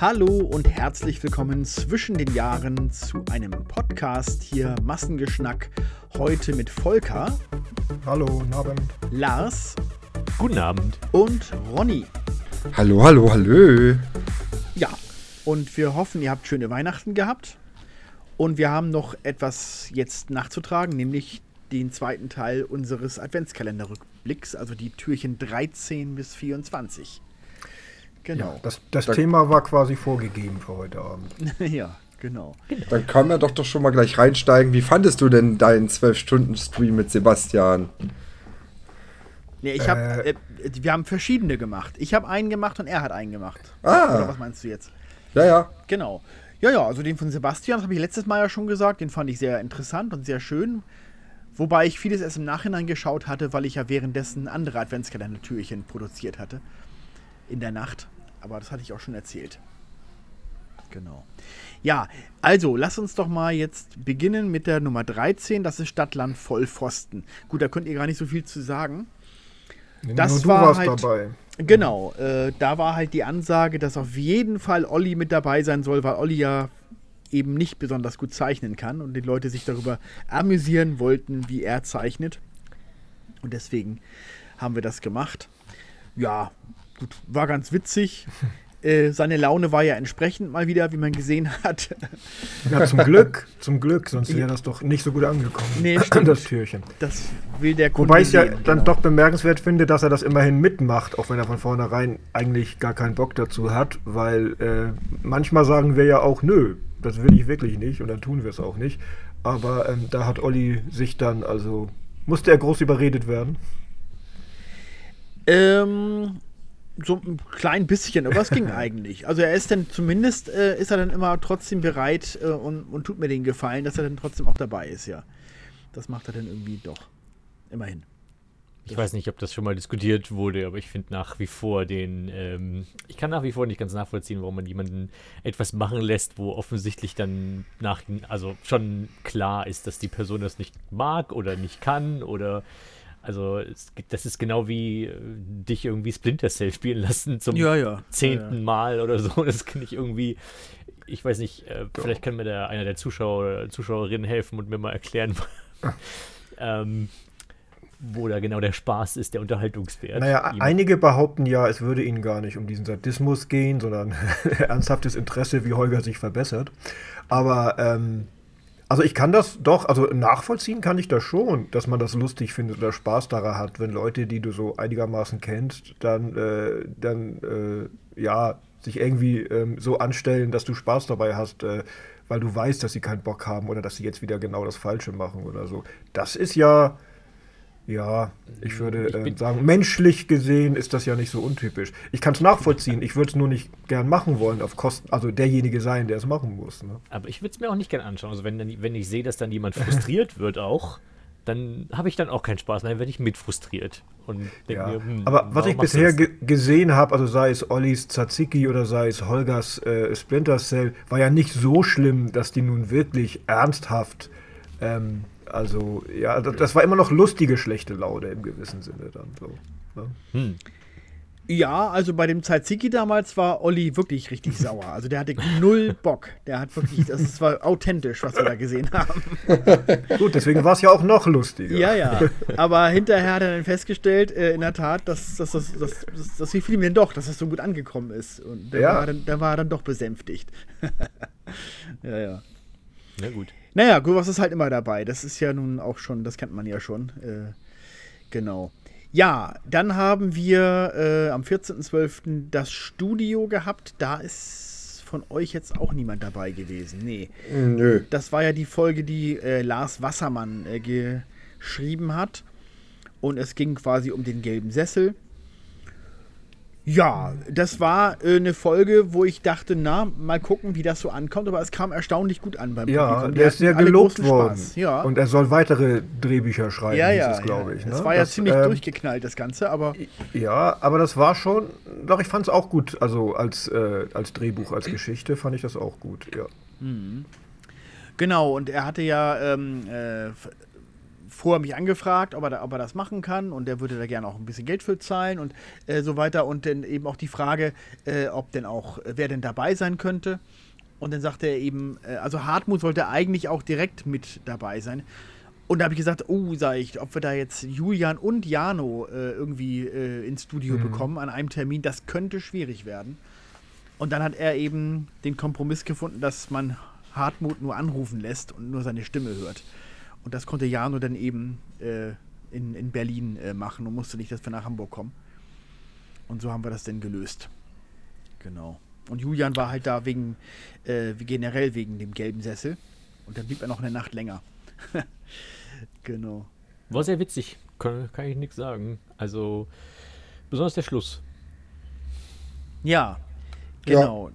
Hallo und herzlich willkommen zwischen den Jahren zu einem Podcast hier Massengeschnack. Heute mit Volker. Hallo, guten Abend. Lars. Guten Abend. Und Ronny. Hallo, hallo, hallo. Ja, und wir hoffen, ihr habt schöne Weihnachten gehabt. Und wir haben noch etwas jetzt nachzutragen, nämlich den zweiten Teil unseres Adventskalenderrückblicks, also die Türchen 13 bis 24. Genau. Ja, das, das Thema war quasi vorgegeben für heute Abend. ja, genau. Dann kann man doch, doch schon mal gleich reinsteigen. Wie fandest du denn deinen 12-Stunden-Stream mit Sebastian? Nee, ich habe, äh, äh, wir haben verschiedene gemacht. Ich habe einen gemacht und er hat einen gemacht. Ah. Oder was meinst du jetzt? Ja, ja. Genau. Ja, ja, also den von Sebastian, das habe ich letztes Mal ja schon gesagt, den fand ich sehr interessant und sehr schön. Wobei ich vieles erst im Nachhinein geschaut hatte, weil ich ja währenddessen andere Adventskalender-Türchen produziert hatte. In der Nacht. Aber das hatte ich auch schon erzählt. Genau. Ja, also lass uns doch mal jetzt beginnen mit der Nummer 13. Das ist Stadtland Vollpfosten. Gut, da könnt ihr gar nicht so viel zu sagen. Das Nur du war warst halt, dabei. Genau, äh, da war halt die Ansage, dass auf jeden Fall Olli mit dabei sein soll, weil Olli ja eben nicht besonders gut zeichnen kann und die Leute sich darüber amüsieren wollten, wie er zeichnet. Und deswegen haben wir das gemacht. Ja, war ganz witzig. Äh, seine Laune war ja entsprechend mal wieder, wie man gesehen hat. Ja, zum Glück, zum Glück, sonst wäre das doch nicht so gut angekommen. Nee, stimmt. Das Türchen. Das will der Kunde Wobei ich ja sehen, dann genau. doch bemerkenswert finde, dass er das immerhin mitmacht, auch wenn er von vornherein eigentlich gar keinen Bock dazu hat, weil äh, manchmal sagen wir ja auch, nö, das will ich wirklich nicht und dann tun wir es auch nicht. Aber ähm, da hat Olli sich dann, also musste er groß überredet werden. Ähm, so ein klein bisschen, aber es ging eigentlich. Also er ist dann zumindest, äh, ist er dann immer trotzdem bereit äh, und, und tut mir den Gefallen, dass er dann trotzdem auch dabei ist, ja. Das macht er dann irgendwie doch. Immerhin. Ich weiß nicht, ob das schon mal diskutiert wurde, aber ich finde nach wie vor den, ähm, ich kann nach wie vor nicht ganz nachvollziehen, warum man jemanden etwas machen lässt, wo offensichtlich dann nach, also schon klar ist, dass die Person das nicht mag oder nicht kann oder also es, das ist genau wie äh, dich irgendwie Splinter Cell spielen lassen zum ja, ja. zehnten ja, Mal oder so. Das kann ich irgendwie, ich weiß nicht, äh, vielleicht kann mir der, einer der Zuschauer oder Zuschauerinnen helfen und mir mal erklären, ähm, wo da genau der Spaß ist, der Unterhaltungswert. Naja, ihm. einige behaupten ja, es würde ihnen gar nicht um diesen Sadismus gehen, sondern ernsthaftes Interesse, wie Holger sich verbessert. Aber ähm, also ich kann das doch, also nachvollziehen kann ich das schon, dass man das lustig findet oder Spaß daran hat, wenn Leute, die du so einigermaßen kennst, dann, äh, dann äh, ja, sich irgendwie ähm, so anstellen, dass du Spaß dabei hast, äh, weil du weißt, dass sie keinen Bock haben oder dass sie jetzt wieder genau das Falsche machen oder so. Das ist ja, ja, ich würde äh, sagen, menschlich gesehen ist das ja nicht so untypisch. Ich kann es nachvollziehen, ich würde es nur nicht gern machen wollen, auf Kosten, also derjenige sein, der es machen muss. Ne? Aber ich würde es mir auch nicht gern anschauen. Also wenn, dann, wenn ich sehe, dass dann jemand frustriert wird auch, dann habe ich dann auch keinen Spaß mehr, dann werde ich mit frustriert. Und ja. mir, hm, Aber was ich bisher ge gesehen habe, also sei es Ollis Tzatziki oder sei es Holgers äh, Splinter Cell, war ja nicht so schlimm, dass die nun wirklich ernsthaft ähm, also, ja, das, das, war immer noch lustige, schlechte Laune im gewissen Sinne dann so. Ne? Hm. Ja, also bei dem Tzatziki damals war Olli wirklich richtig sauer. Also der hatte null Bock. Der hat wirklich, das war authentisch, was wir da gesehen haben. Gut, deswegen war es ja auch noch lustiger. Ja, ja. Aber hinterher hat er dann festgestellt, äh, in der Tat, dass, dass, dass, dass, dass, dass wie viel ihm denn doch, dass das so gut angekommen ist. Und da ja. war, dann, da war er dann doch besänftigt. ja, ja. Na gut. Naja, gut, was ist halt immer dabei. Das ist ja nun auch schon, das kennt man ja schon. Äh, genau. Ja, dann haben wir äh, am 14.12. das Studio gehabt. Da ist von euch jetzt auch niemand dabei gewesen. Nee. Nö. Das war ja die Folge, die äh, Lars Wassermann äh, geschrieben hat. Und es ging quasi um den gelben Sessel. Ja, das war äh, eine Folge, wo ich dachte, na, mal gucken, wie das so ankommt, aber es kam erstaunlich gut an beim Ja, Publikum. der ist sehr gelobt worden. Ja. Und er soll weitere Drehbücher schreiben, ja, ja, glaube ich. Ne? Das war ja das, ziemlich ähm, durchgeknallt, das Ganze, aber. Ja, aber das war schon, doch, ich fand es auch gut. Also als, äh, als Drehbuch, als Geschichte fand ich das auch gut, ja. Mhm. Genau, und er hatte ja ähm, äh, vorher mich angefragt, ob er, da, ob er das machen kann und der würde da gerne auch ein bisschen Geld für zahlen und äh, so weiter. Und dann eben auch die Frage, äh, ob denn auch, äh, wer denn dabei sein könnte. Und dann sagte er eben, äh, also Hartmut sollte eigentlich auch direkt mit dabei sein. Und da habe ich gesagt, oh, sag ich, ob wir da jetzt Julian und Jano äh, irgendwie äh, ins Studio Mhm. bekommen an einem Termin, das könnte schwierig werden. Und dann hat er eben den Kompromiss gefunden, dass man Hartmut nur anrufen lässt und nur seine Stimme hört. Und das konnte Jano dann eben äh, in, in Berlin äh, machen und musste nicht, dass wir nach Hamburg kommen. Und so haben wir das dann gelöst. Genau. Und Julian war halt da wegen, äh, wie generell wegen dem gelben Sessel. Und dann blieb er noch eine Nacht länger. genau. War sehr witzig, kann, kann ich nichts sagen. Also, besonders der Schluss. Ja, Ja. genau.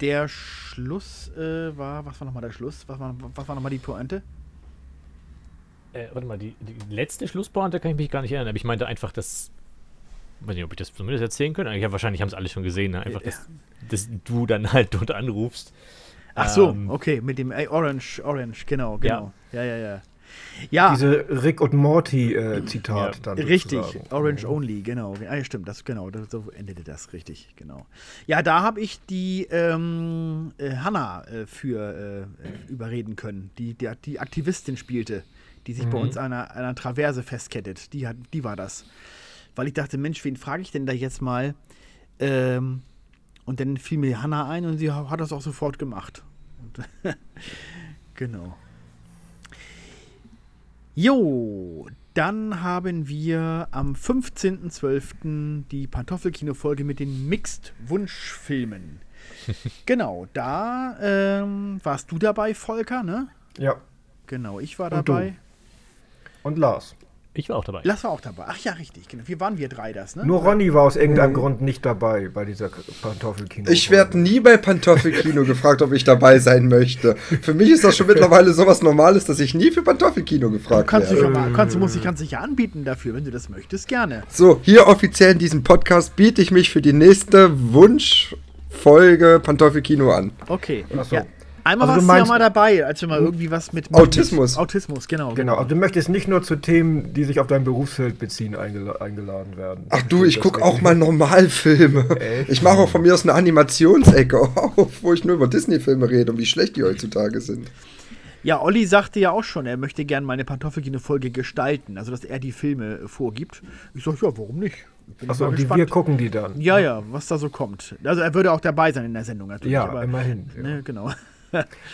Der Schluss äh, war, was war nochmal der Schluss? Was war, was war nochmal die Pointe? Äh, warte mal, die, die letzte Schlusspointe kann ich mich gar nicht erinnern, aber ich meinte einfach, dass. Weiß nicht, ob ich das zumindest erzählen könnte. Ja, wahrscheinlich haben es alle schon gesehen. Ne? Einfach, Ja. dass, dass du dann halt dort anrufst. Ach so, Ähm, okay, mit dem äh, Orange, Orange, genau, genau. Ja, ja, ja. Ja, Diese Rick und Morty-Zitat Ja, dann. richtig. sozusagen. Orange Only, genau. Ah, ja, stimmt, das genau, das, so endete das richtig, genau. Ja, da habe ich die ähm, äh, Hanna äh, für äh, überreden können, die, die die Aktivistin spielte, die sich bei Mhm. uns an einer, einer Traverse festkettet. Die hat, die war das. Weil ich dachte, Mensch, wen frage ich denn da jetzt mal? Ähm, und dann fiel mir Hanna ein und sie ha- hat das auch sofort gemacht. Genau. Jo, dann haben wir am 15.12. die Pantoffelkino-Folge mit den Mixed-Wunschfilmen. genau, da ähm, warst du dabei, Volker, ne? Ja. Genau, ich war Und dabei. Und Lars. Ich war auch dabei. Lass war auch dabei. Ach ja, richtig. Genau. Wie waren wir drei das, ne? Nur Ronny war aus irgendeinem Grund nicht dabei bei dieser Pantoffelkino. Ich werde nie bei Pantoffelkino gefragt, ob ich dabei sein möchte. Für mich ist das schon mittlerweile sowas Normales, dass ich nie für Pantoffelkino Du gefragt kannst dich, werde. schon mal, kannst, du musst dich ganz sicher anbieten dafür, wenn du das möchtest, gerne. So, hier offiziell in diesem Podcast biete ich mich für die nächste Wunschfolge Pantoffelkino an. Okay. Ach so. Ja, einmal Also warst du ja mal dabei, als wir mal irgendwie was mit, Autismus. Mit Autismus, genau. Genau, also du möchtest nicht nur zu Themen, die sich auf dein Berufsfeld beziehen, eingela eingeladen werden. Ach du, ich gucke auch mal Normalfilme. Echt? Ich mache auch von mir aus eine Animationsecke auf, wo ich nur über Disney-Filme rede und wie schlecht die heutzutage sind. Ja, Olli sagte ja auch schon, er möchte gerne meine Pantoffelkino-Folge gestalten, also dass er die Filme vorgibt. Ich sag, ja, warum nicht? Bin Achso, die wir gucken die dann. Ja, ja, was da so kommt. Also er würde auch dabei sein in der Sendung natürlich. Ja, aber, immerhin. Ja. Ne, genau.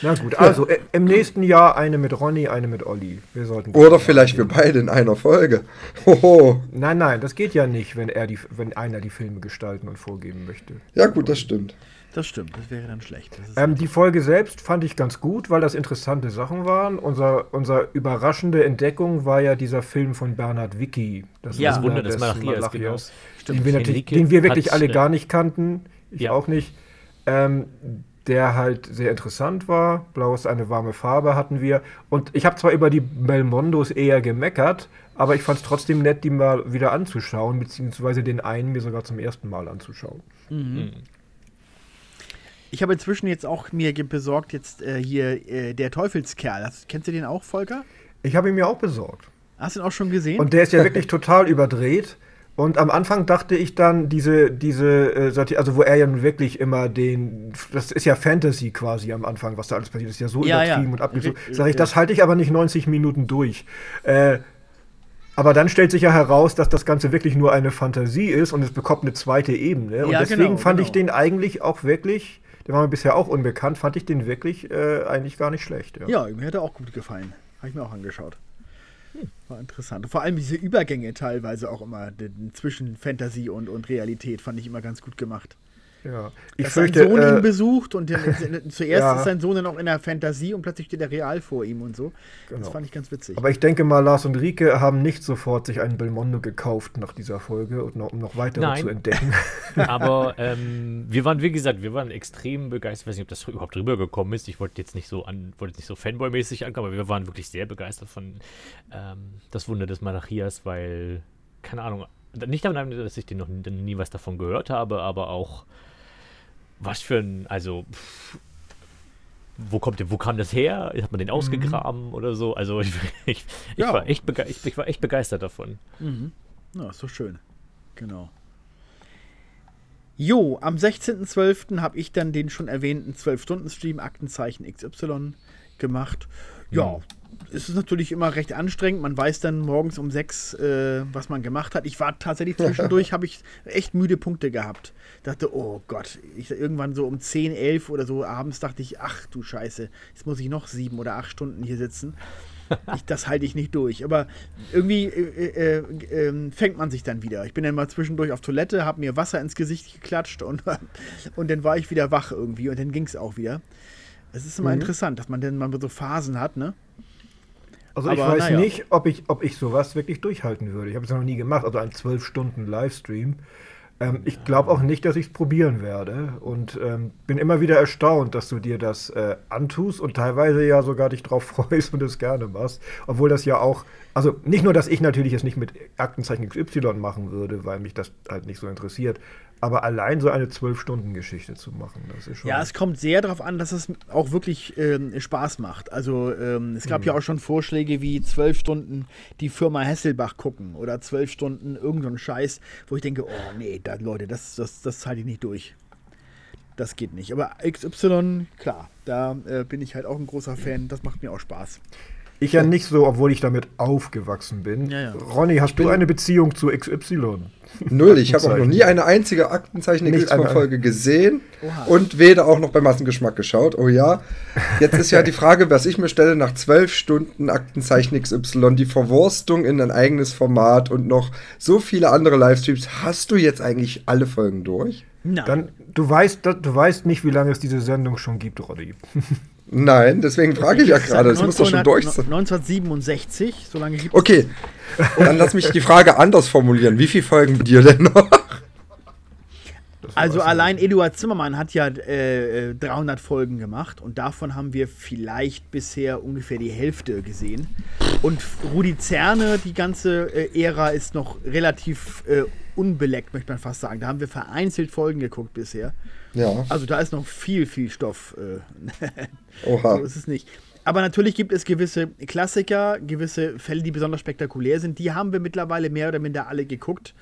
Na gut, also äh, im nächsten Jahr eine mit Ronny, eine mit Olli. Wir sollten Oder vielleicht wir beide in einer Folge. Hoho. Nein, nein, das geht ja nicht, wenn er die, wenn einer die Filme gestalten und vorgeben möchte. Ja gut, das stimmt. Das stimmt, das wäre dann schlecht. Ähm, die Folge selbst fand ich ganz gut, weil das interessante Sachen waren. Unser, unser überraschende Entdeckung war ja dieser Film von Bernhard Wicki. Das Ja. Das Wunder des Malachias, Malachias, genau. Den wir, den wir wirklich hat, alle gar nicht kannten. Ich ja. auch nicht. Ähm, der halt sehr interessant war. Blau ist eine warme Farbe hatten wir. Und ich habe zwar über die Belmondos eher gemeckert, aber ich fand es trotzdem nett, die mal wieder anzuschauen, beziehungsweise den einen mir sogar zum ersten Mal anzuschauen. ich habe inzwischen jetzt auch mir besorgt, jetzt äh, hier äh, der Teufelskerl. Hast, kennst du den auch, Volker? Ich habe ihn mir auch besorgt. Hast du ihn auch schon gesehen? Und der ist ja wirklich total überdreht. Und am Anfang dachte ich dann, diese, diese äh, also wo er ja nun wirklich immer den, das ist ja Fantasy quasi am Anfang, was da alles passiert, das ist ja so Ja, ja. übertrieben und abgesucht. Ri- Sag ich, ja. das halte ich aber nicht 90 Minuten durch. Äh, aber dann stellt sich ja heraus, dass das Ganze wirklich nur eine Fantasie ist und es bekommt eine zweite Ebene. Und Ja, deswegen genau, fand ich genau. den eigentlich auch wirklich, der war mir bisher auch unbekannt, fand ich den wirklich äh, eigentlich gar nicht schlecht. Ja. ja, mir hat er auch gut gefallen. Habe ich mir auch angeschaut. War interessant. Vor allem diese Übergänge teilweise auch immer zwischen Fantasie und, und Realität fand ich immer ganz gut gemacht. Ja. Ich Dass sein fürchte, Sohn ihn äh, besucht und dann, zuerst Ja. ist sein Sohn dann auch in der Fantasie und plötzlich steht er real vor ihm und so. Das Genau. fand ich ganz witzig. Aber ich denke mal, Lars und Rike haben nicht sofort sich einen Belmondo gekauft nach dieser Folge, und noch, um noch weitere Nein. zu entdecken. Aber ähm, wir waren, wie gesagt, wir waren extrem begeistert. Ich weiß nicht, ob das überhaupt rübergekommen ist. Ich wollte jetzt nicht so an, wollte jetzt nicht so Fanboy-mäßig ankommen, aber wir waren wirklich sehr begeistert von ähm, das Wunder des Malachias, weil, keine Ahnung, nicht damit, dass ich den noch nie, nie was davon gehört habe, aber auch was für ein, also pff, wo kommt der, wo kam das her? Hat man den ausgegraben oder so? Also ich, ich, ich, Ja. war echt ich, ich war echt begeistert davon. Mhm. Ja, ist so schön. Genau. Jo, am 16.12. habe ich dann den schon erwähnten 12-Stunden-Stream Aktenzeichen XY gemacht. Ja, es ist natürlich immer recht anstrengend. Man weiß dann morgens um 6, äh, was man gemacht hat. Ich war tatsächlich zwischendurch, habe ich echt müde Punkte gehabt. Dachte, oh Gott, ich irgendwann so um 10, 11 oder so abends dachte ich, ach du Scheiße, jetzt muss ich noch sieben oder acht Stunden hier sitzen. Ich, das halte ich nicht durch. Aber irgendwie äh, äh, ähm, fängt man sich dann wieder. Ich bin dann mal zwischendurch auf Toilette, habe mir Wasser ins Gesicht geklatscht und, und dann war ich wieder wach irgendwie und dann ging es auch wieder. Es ist immer Mhm. interessant, dass man dann mal so Phasen hat, ne? Also ich Aber weiß naja. nicht, ob ich, ob ich sowas wirklich durchhalten würde. Ich habe es noch nie gemacht, also einen 12 Stunden Livestream. Ähm, ich glaube auch nicht, dass ich es probieren werde und ähm, bin immer wieder erstaunt, dass du dir das äh, antust und teilweise ja sogar dich drauf freust und es gerne machst. Obwohl das ja auch, also nicht nur, dass ich natürlich es nicht mit Aktenzeichen XY machen würde, weil mich das halt nicht so interessiert, aber allein so eine 12-Stunden-Geschichte zu machen, das ist schon. Ja, es kommt sehr darauf an, dass es auch wirklich ähm, Spaß macht. Also ähm, es gab ja auch schon Vorschläge wie zwölf Stunden die Firma Hesselbach gucken oder zwölf Stunden irgendeinen Scheiß, wo ich denke, oh nee, da, Leute, das, das, das halte ich nicht durch. Das geht nicht. Aber XY, klar, da äh, bin ich halt auch ein großer Fan. Das macht mir auch Spaß. Ich ja nicht so, obwohl ich damit aufgewachsen bin. Ja, ja. Ronny, hast du eine Beziehung zu XY? Null, ich habe auch noch nie eine einzige Aktenzeichen Nicht eine- Folge gesehen Oha. und weder auch noch bei Massengeschmack geschaut. Oh ja. Jetzt ist ja die Frage, was ich mir stelle, nach zwölf Stunden Aktenzeichen XY, die Verwurstung in ein eigenes Format und noch so viele andere Livestreams. Hast du jetzt eigentlich alle Folgen durch? Nein. Dann, du weißt, du weißt nicht, wie lange es diese Sendung schon gibt, Roddy. Nein, deswegen frage ich ja gerade. Es muss doch schon 1900 durch sein. 1967, so lange gibt Okay, dann lass mich die Frage anders formulieren. Wie viele Folgen bei dir denn noch? Das Also allein Eduard Zimmermann hat ja äh, äh, 300 Folgen gemacht und davon haben wir vielleicht bisher ungefähr die Hälfte gesehen. Und Rudi Zerne, die ganze äh, Ära ist noch relativ äh, unbeleckt, möchte man fast sagen. Da haben wir vereinzelt Folgen geguckt bisher. Ja, Also da ist noch viel, viel Stoff. Äh, oha. so ist es nicht. Aber natürlich gibt es gewisse Klassiker, gewisse Fälle, die besonders spektakulär sind. Die haben wir mittlerweile mehr oder minder alle geguckt.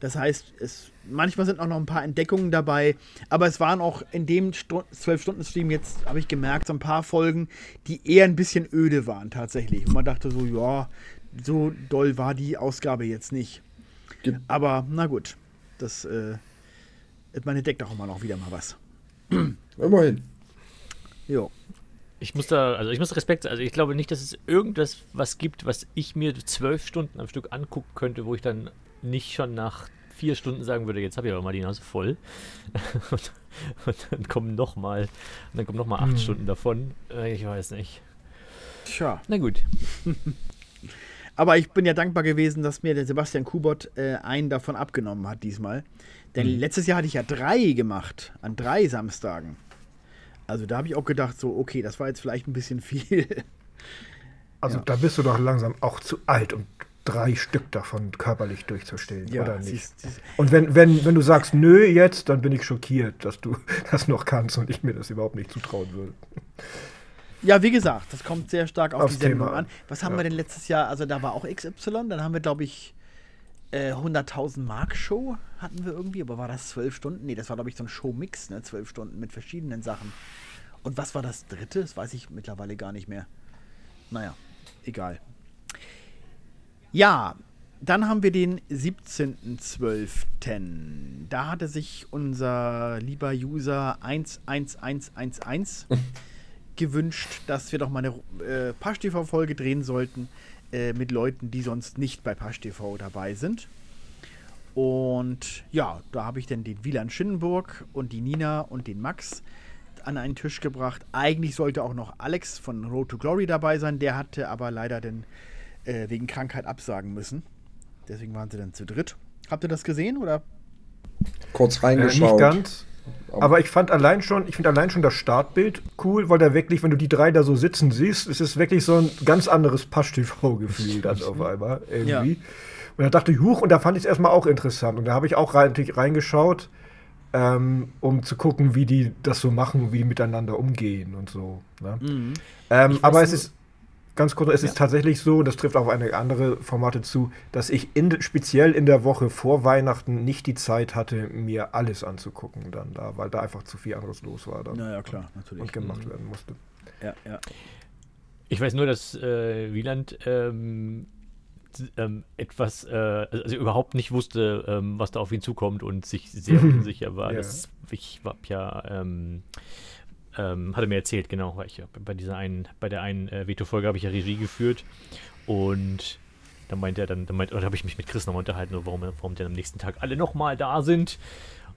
Das heißt, es, manchmal sind auch noch ein paar Entdeckungen dabei. Aber es waren auch in dem 12-Stunden-Stream jetzt, habe ich gemerkt, so ein paar Folgen, die eher ein bisschen öde waren tatsächlich. Und man dachte so, ja, so doll war die Ausgabe jetzt nicht. Gibt- Aber na gut, das, äh, man entdeckt auch immer noch wieder mal was. Immerhin. Jo. Ich muss da, also ich muss Respekt, also ich glaube nicht, dass es irgendwas was gibt, was ich mir zwölf Stunden am Stück angucken könnte, wo ich dann nicht schon nach vier Stunden sagen würde, jetzt habe ich aber mal die Nase voll. und, und dann kommen noch mal, dann kommen noch mal acht Stunden davon. Äh, ich weiß nicht. Tja. Na gut. Aber ich bin ja dankbar gewesen, dass mir der Sebastian Kubot äh, einen davon abgenommen hat diesmal. Denn letztes Jahr hatte ich ja drei gemacht, an drei Samstagen. Also da habe ich auch gedacht, so, okay, das war jetzt vielleicht ein bisschen viel. Also Ja. da bist du doch langsam auch zu alt, um drei Stück davon körperlich durchzustellen, oder nicht? siehst- Und wenn, wenn, wenn du sagst, nö, jetzt, dann bin ich schockiert, dass du das noch kannst und ich mir das überhaupt nicht zutrauen würde. ja, wie gesagt, das kommt sehr stark auf Aufs die Sendung Thema an. an. Was haben Ja. wir denn letztes Jahr? Also da war auch XY, dann haben wir, glaube ich, äh, 100.000 Mark Show hatten wir irgendwie, aber war das zwölf Stunden? Nee, das war, glaube ich, so ein Show-Mix, ne? Zwölf Stunden mit verschiedenen Sachen. Und was war das dritte? Das weiß ich mittlerweile gar nicht mehr. Naja, egal. Ja, dann haben wir den 17.12. Da hatte sich unser lieber User 11111 gewünscht, dass wir doch mal eine äh, Pasch-TV-Folge drehen sollten äh, mit Leuten, die sonst nicht bei Pasch-TV dabei sind. Und ja, da habe ich dann den Wieland Schinnenburg und die Nina und den Max an einen Tisch gebracht. Eigentlich sollte auch noch Alex von Road to Glory dabei sein, der hatte aber leider dann äh, wegen Krankheit absagen müssen. Deswegen waren sie dann zu dritt. Habt ihr das gesehen oder? Kurz Äh, reingeschaut. nicht ganz. Aber ich fand allein schon, ich finde allein schon das Startbild cool, weil da wirklich, wenn du die drei da so sitzen siehst, ist es wirklich so ein ganz anderes Pasch-TV-Gefühl dann auf einmal irgendwie. Ja. Und da dachte ich, huch, und da fand ich es erstmal auch interessant. Und da habe ich auch rein, natürlich reingeschaut. ähm, um zu gucken, wie die das so machen, wie die miteinander umgehen und so. Ne? Mhm. Ähm, aber es ist ganz kurz, es Ja. ist tatsächlich so, und das trifft auch auf eine andere Formate zu, dass ich in, speziell in der Woche vor Weihnachten nicht die Zeit hatte, mir alles anzugucken dann da, weil da einfach zu viel anderes los war dann Naja, klar, natürlich. und gemacht werden musste. Ja, ja. Ich weiß nur, dass äh, Wieland ähm, ähm, etwas, äh, also überhaupt nicht wusste, ähm, was da auf ihn zukommt und sich sehr unsicher war. Ja. Das, ich hab ja, ähm, ähm, hatte mir erzählt, genau, weil ich bei dieser einen, bei der einen äh, Veto-Folge habe ich ja Regie geführt und dann meinte er dann, dann meint, oder habe ich mich mit Chris noch unterhalten, warum, warum denn am nächsten Tag alle nochmal da sind.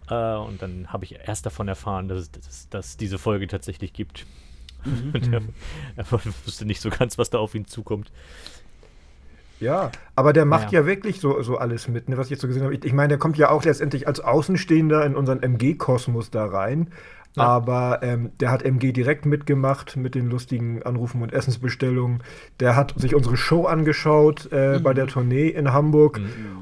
Äh, und dann habe ich erst davon erfahren, dass es dass, dass diese Folge tatsächlich gibt. Und er, er wusste nicht so ganz, was da auf ihn zukommt. Ja, aber der macht Ja. ja, wirklich so, so alles mit, ne, was ich jetzt so gesehen habe. Ich, ich meine, der kommt ja auch letztendlich als Außenstehender in unseren MG-Kosmos da rein. Ja. Aber ähm, der hat MG direkt mitgemacht mit den lustigen Anrufen und Essensbestellungen. Der hat sich unsere Show angeschaut äh, bei der Tournee in Hamburg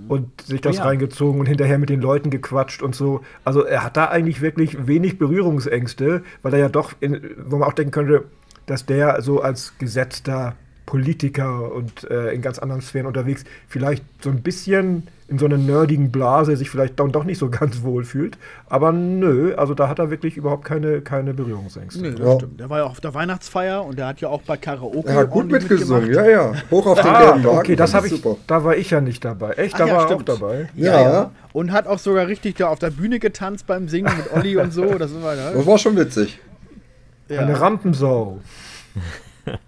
und sich das Oh ja. reingezogen und hinterher mit den Leuten gequatscht und so. Also er hat da eigentlich wirklich wenig Berührungsängste, weil er ja doch, in, wo man auch denken könnte, dass der so als gesetzter Politiker und äh, in ganz anderen Sphären unterwegs vielleicht so ein bisschen in so einer nerdigen Blase sich vielleicht dann doch nicht so ganz wohl fühlt. Aber nö, also da hat er wirklich überhaupt keine, keine Berührungsängste. Nee, das Ja. stimmt. Der war ja auch auf der Weihnachtsfeier und der hat ja auch bei Karaoke Er hat gut mitgesungen, mitgemacht. ja, ja. Hoch auf den Ah, gelben Wagen. okay, das habe ich, super. da war ich ja nicht dabei. Echt, Ach da ja, war er auch stimmt. dabei. Ja, Ja. ja. Und hat auch sogar richtig da auf der Bühne getanzt beim Singen mit Olli und so. Das war, Das war schon witzig. ja. Eine Rampensau.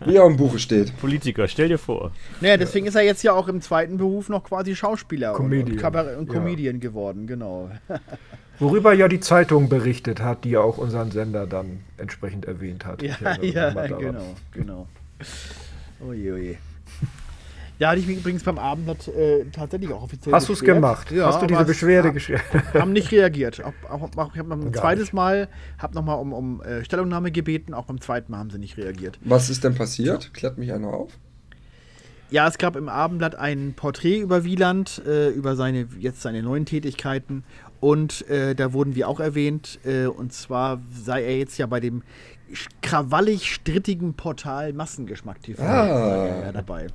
Wie er im Buche steht. Politiker, stell dir vor. Naja, deswegen ist er jetzt ja auch im zweiten Beruf noch quasi Schauspieler und, und, Comedian. Kabarett und Ja. Comedian geworden, genau. Worüber ja die Zeitung berichtet hat, die ja auch unseren Sender dann entsprechend erwähnt hat. Ja, ja, genau, genau. Oje, oje. Da hatte ich mich übrigens beim Abendblatt äh, tatsächlich auch offiziell Hast du es gemacht? Ja, Hast du diese Beschwerde geschrieben? Haben nicht reagiert. Auch, auch, auch, ich habe ein Gar zweites nicht. Mal, habe nochmal um, um äh, Stellungnahme gebeten, auch beim zweiten Mal haben sie nicht reagiert. Was ist denn passiert? Klärt mich einer auf. Ja, es gab im Abendblatt ein Porträt über Wieland, äh, über seine jetzt seine neuen Tätigkeiten. Und äh, da wurden wir auch erwähnt. Äh, und zwar sei er jetzt ja bei dem krawallig strittigen Portal Massengeschmack TV Ah. ja dabei.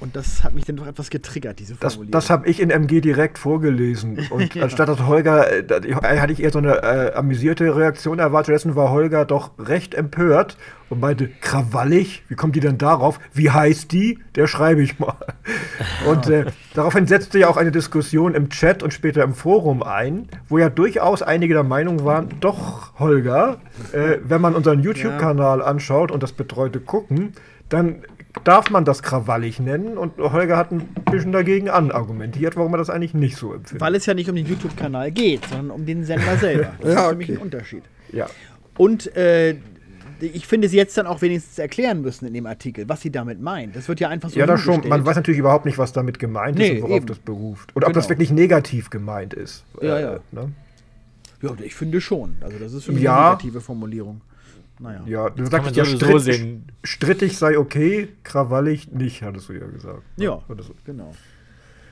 Und das hat mich dann doch etwas getriggert, diese Das, Formulierung. das habe ich in MG direkt vorgelesen. Und Ja. anstatt dass Holger, äh, da- hatte ich eher so eine äh, amüsierte Reaktion erwartet. Stattdessen war Holger doch recht empört und meinte, krawallig? Wie kommt die denn darauf? Wie heißt die? Der schreibe ich mal. Und äh, daraufhin setzte ja auch eine Diskussion im Chat und später im Forum ein, wo ja durchaus einige der Meinung waren, doch, Holger, äh, wenn man unseren YouTube-Kanal anschaut und das betreute Gucken, dann darf man das krawallig nennen und Holger hat ein bisschen dagegen anargumentiert, warum er das eigentlich nicht so empfindet. Weil es ja nicht um den YouTube-Kanal geht, sondern um den Sender selber. Das Ja, ist für mich okay. ein Unterschied. ja. Und äh, ich finde, sie jetzt dann auch wenigstens erklären müssen in dem Artikel, was sie damit meint. Das wird ja einfach so ja, das schon. Man weiß natürlich überhaupt nicht, was damit gemeint Nee, ist und worauf eben. das beruft. Oder ob das Genau. wirklich negativ gemeint ist. Ja, ja. Ne? Ja, ich finde schon. Also das ist für mich Ja. eine negative Formulierung. Naja. Ja, du sagst ja, stritt, sehen. strittig sei okay, krawallig nicht, hattest du ja gesagt. Ja, Oder so. genau.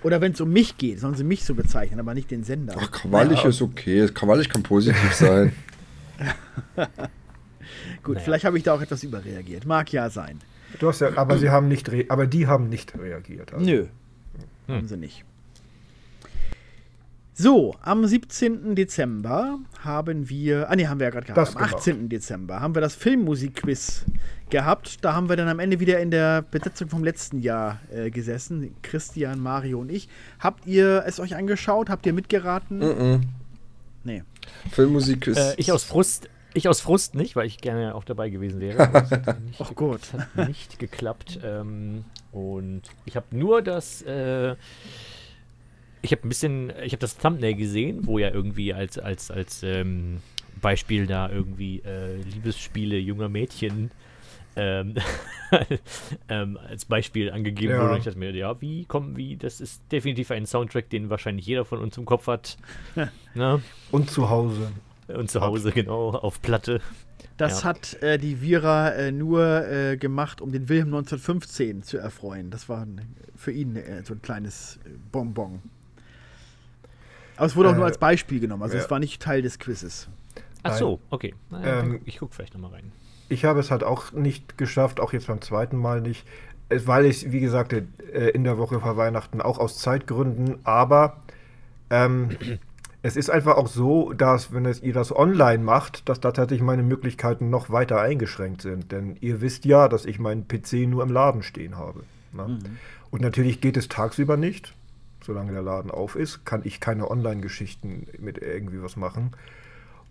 Oder wenn es um mich geht, sollen sie mich so bezeichnen, aber nicht den Sender. Ach, krawallig ist okay. Krawallig kann positiv sein. Gut, Naja. vielleicht habe ich da auch etwas überreagiert. Mag ja sein. Du hast ja, aber sie haben nicht, re aber die haben nicht reagiert. also. Nö. Haben sie nicht. So, am 17. Dezember haben wir, ah ne, haben wir ja gerade gehabt, Das am gemacht. 18. Dezember haben wir das Filmmusikquiz gehabt. Da haben wir dann am Ende wieder in der Besetzung vom letzten Jahr äh, gesessen. Christian, Mario und ich. Habt ihr es euch angeschaut? Habt ihr mitgeraten? Mhm. Nee. Filmmusik ist. Äh, ich aus Frust, ich aus Frust nicht, weil ich gerne auch dabei gewesen wäre. Ach gut. es hat nicht geklappt. Ähm, und ich habe nur das, äh, ich habe ein bisschen, ich habe das Thumbnail gesehen, wo ja irgendwie als als als ähm, Beispiel da irgendwie äh, Liebesspiele junger Mädchen ähm, ähm, als Beispiel angegeben Ja. wurde. Und ich dachte mir, ja, wie kommen, wie, das ist definitiv ein Soundtrack, den wahrscheinlich jeder von uns im Kopf hat. ne? Und zu Hause. Und zu Hause, genau, auf Platte. Das Ja. hat äh, die Vira äh, nur äh, gemacht, um den Wilhelm 1915 zu erfreuen. Das war für ihn äh, so ein kleines äh, Bonbon. Aber es wurde auch Äh, nur als Beispiel genommen, also ja. es war nicht Teil des Quizzes. Ach so, okay. Na ja, Ähm, ich gucke vielleicht nochmal rein. Ich habe es halt auch nicht geschafft, auch jetzt beim zweiten Mal nicht, weil ich, wie gesagt, äh, in der Woche vor Weihnachten auch aus Zeitgründen, aber ähm, es ist einfach auch so, dass, wenn es, ihr das online macht, dass da tatsächlich meine Möglichkeiten noch weiter eingeschränkt sind. Denn ihr wisst ja, dass ich meinen PC nur im Laden stehen habe. Ne? Und natürlich geht es tagsüber nicht. Solange der Laden auf ist, kann ich keine Online-Geschichten mit irgendwie was machen.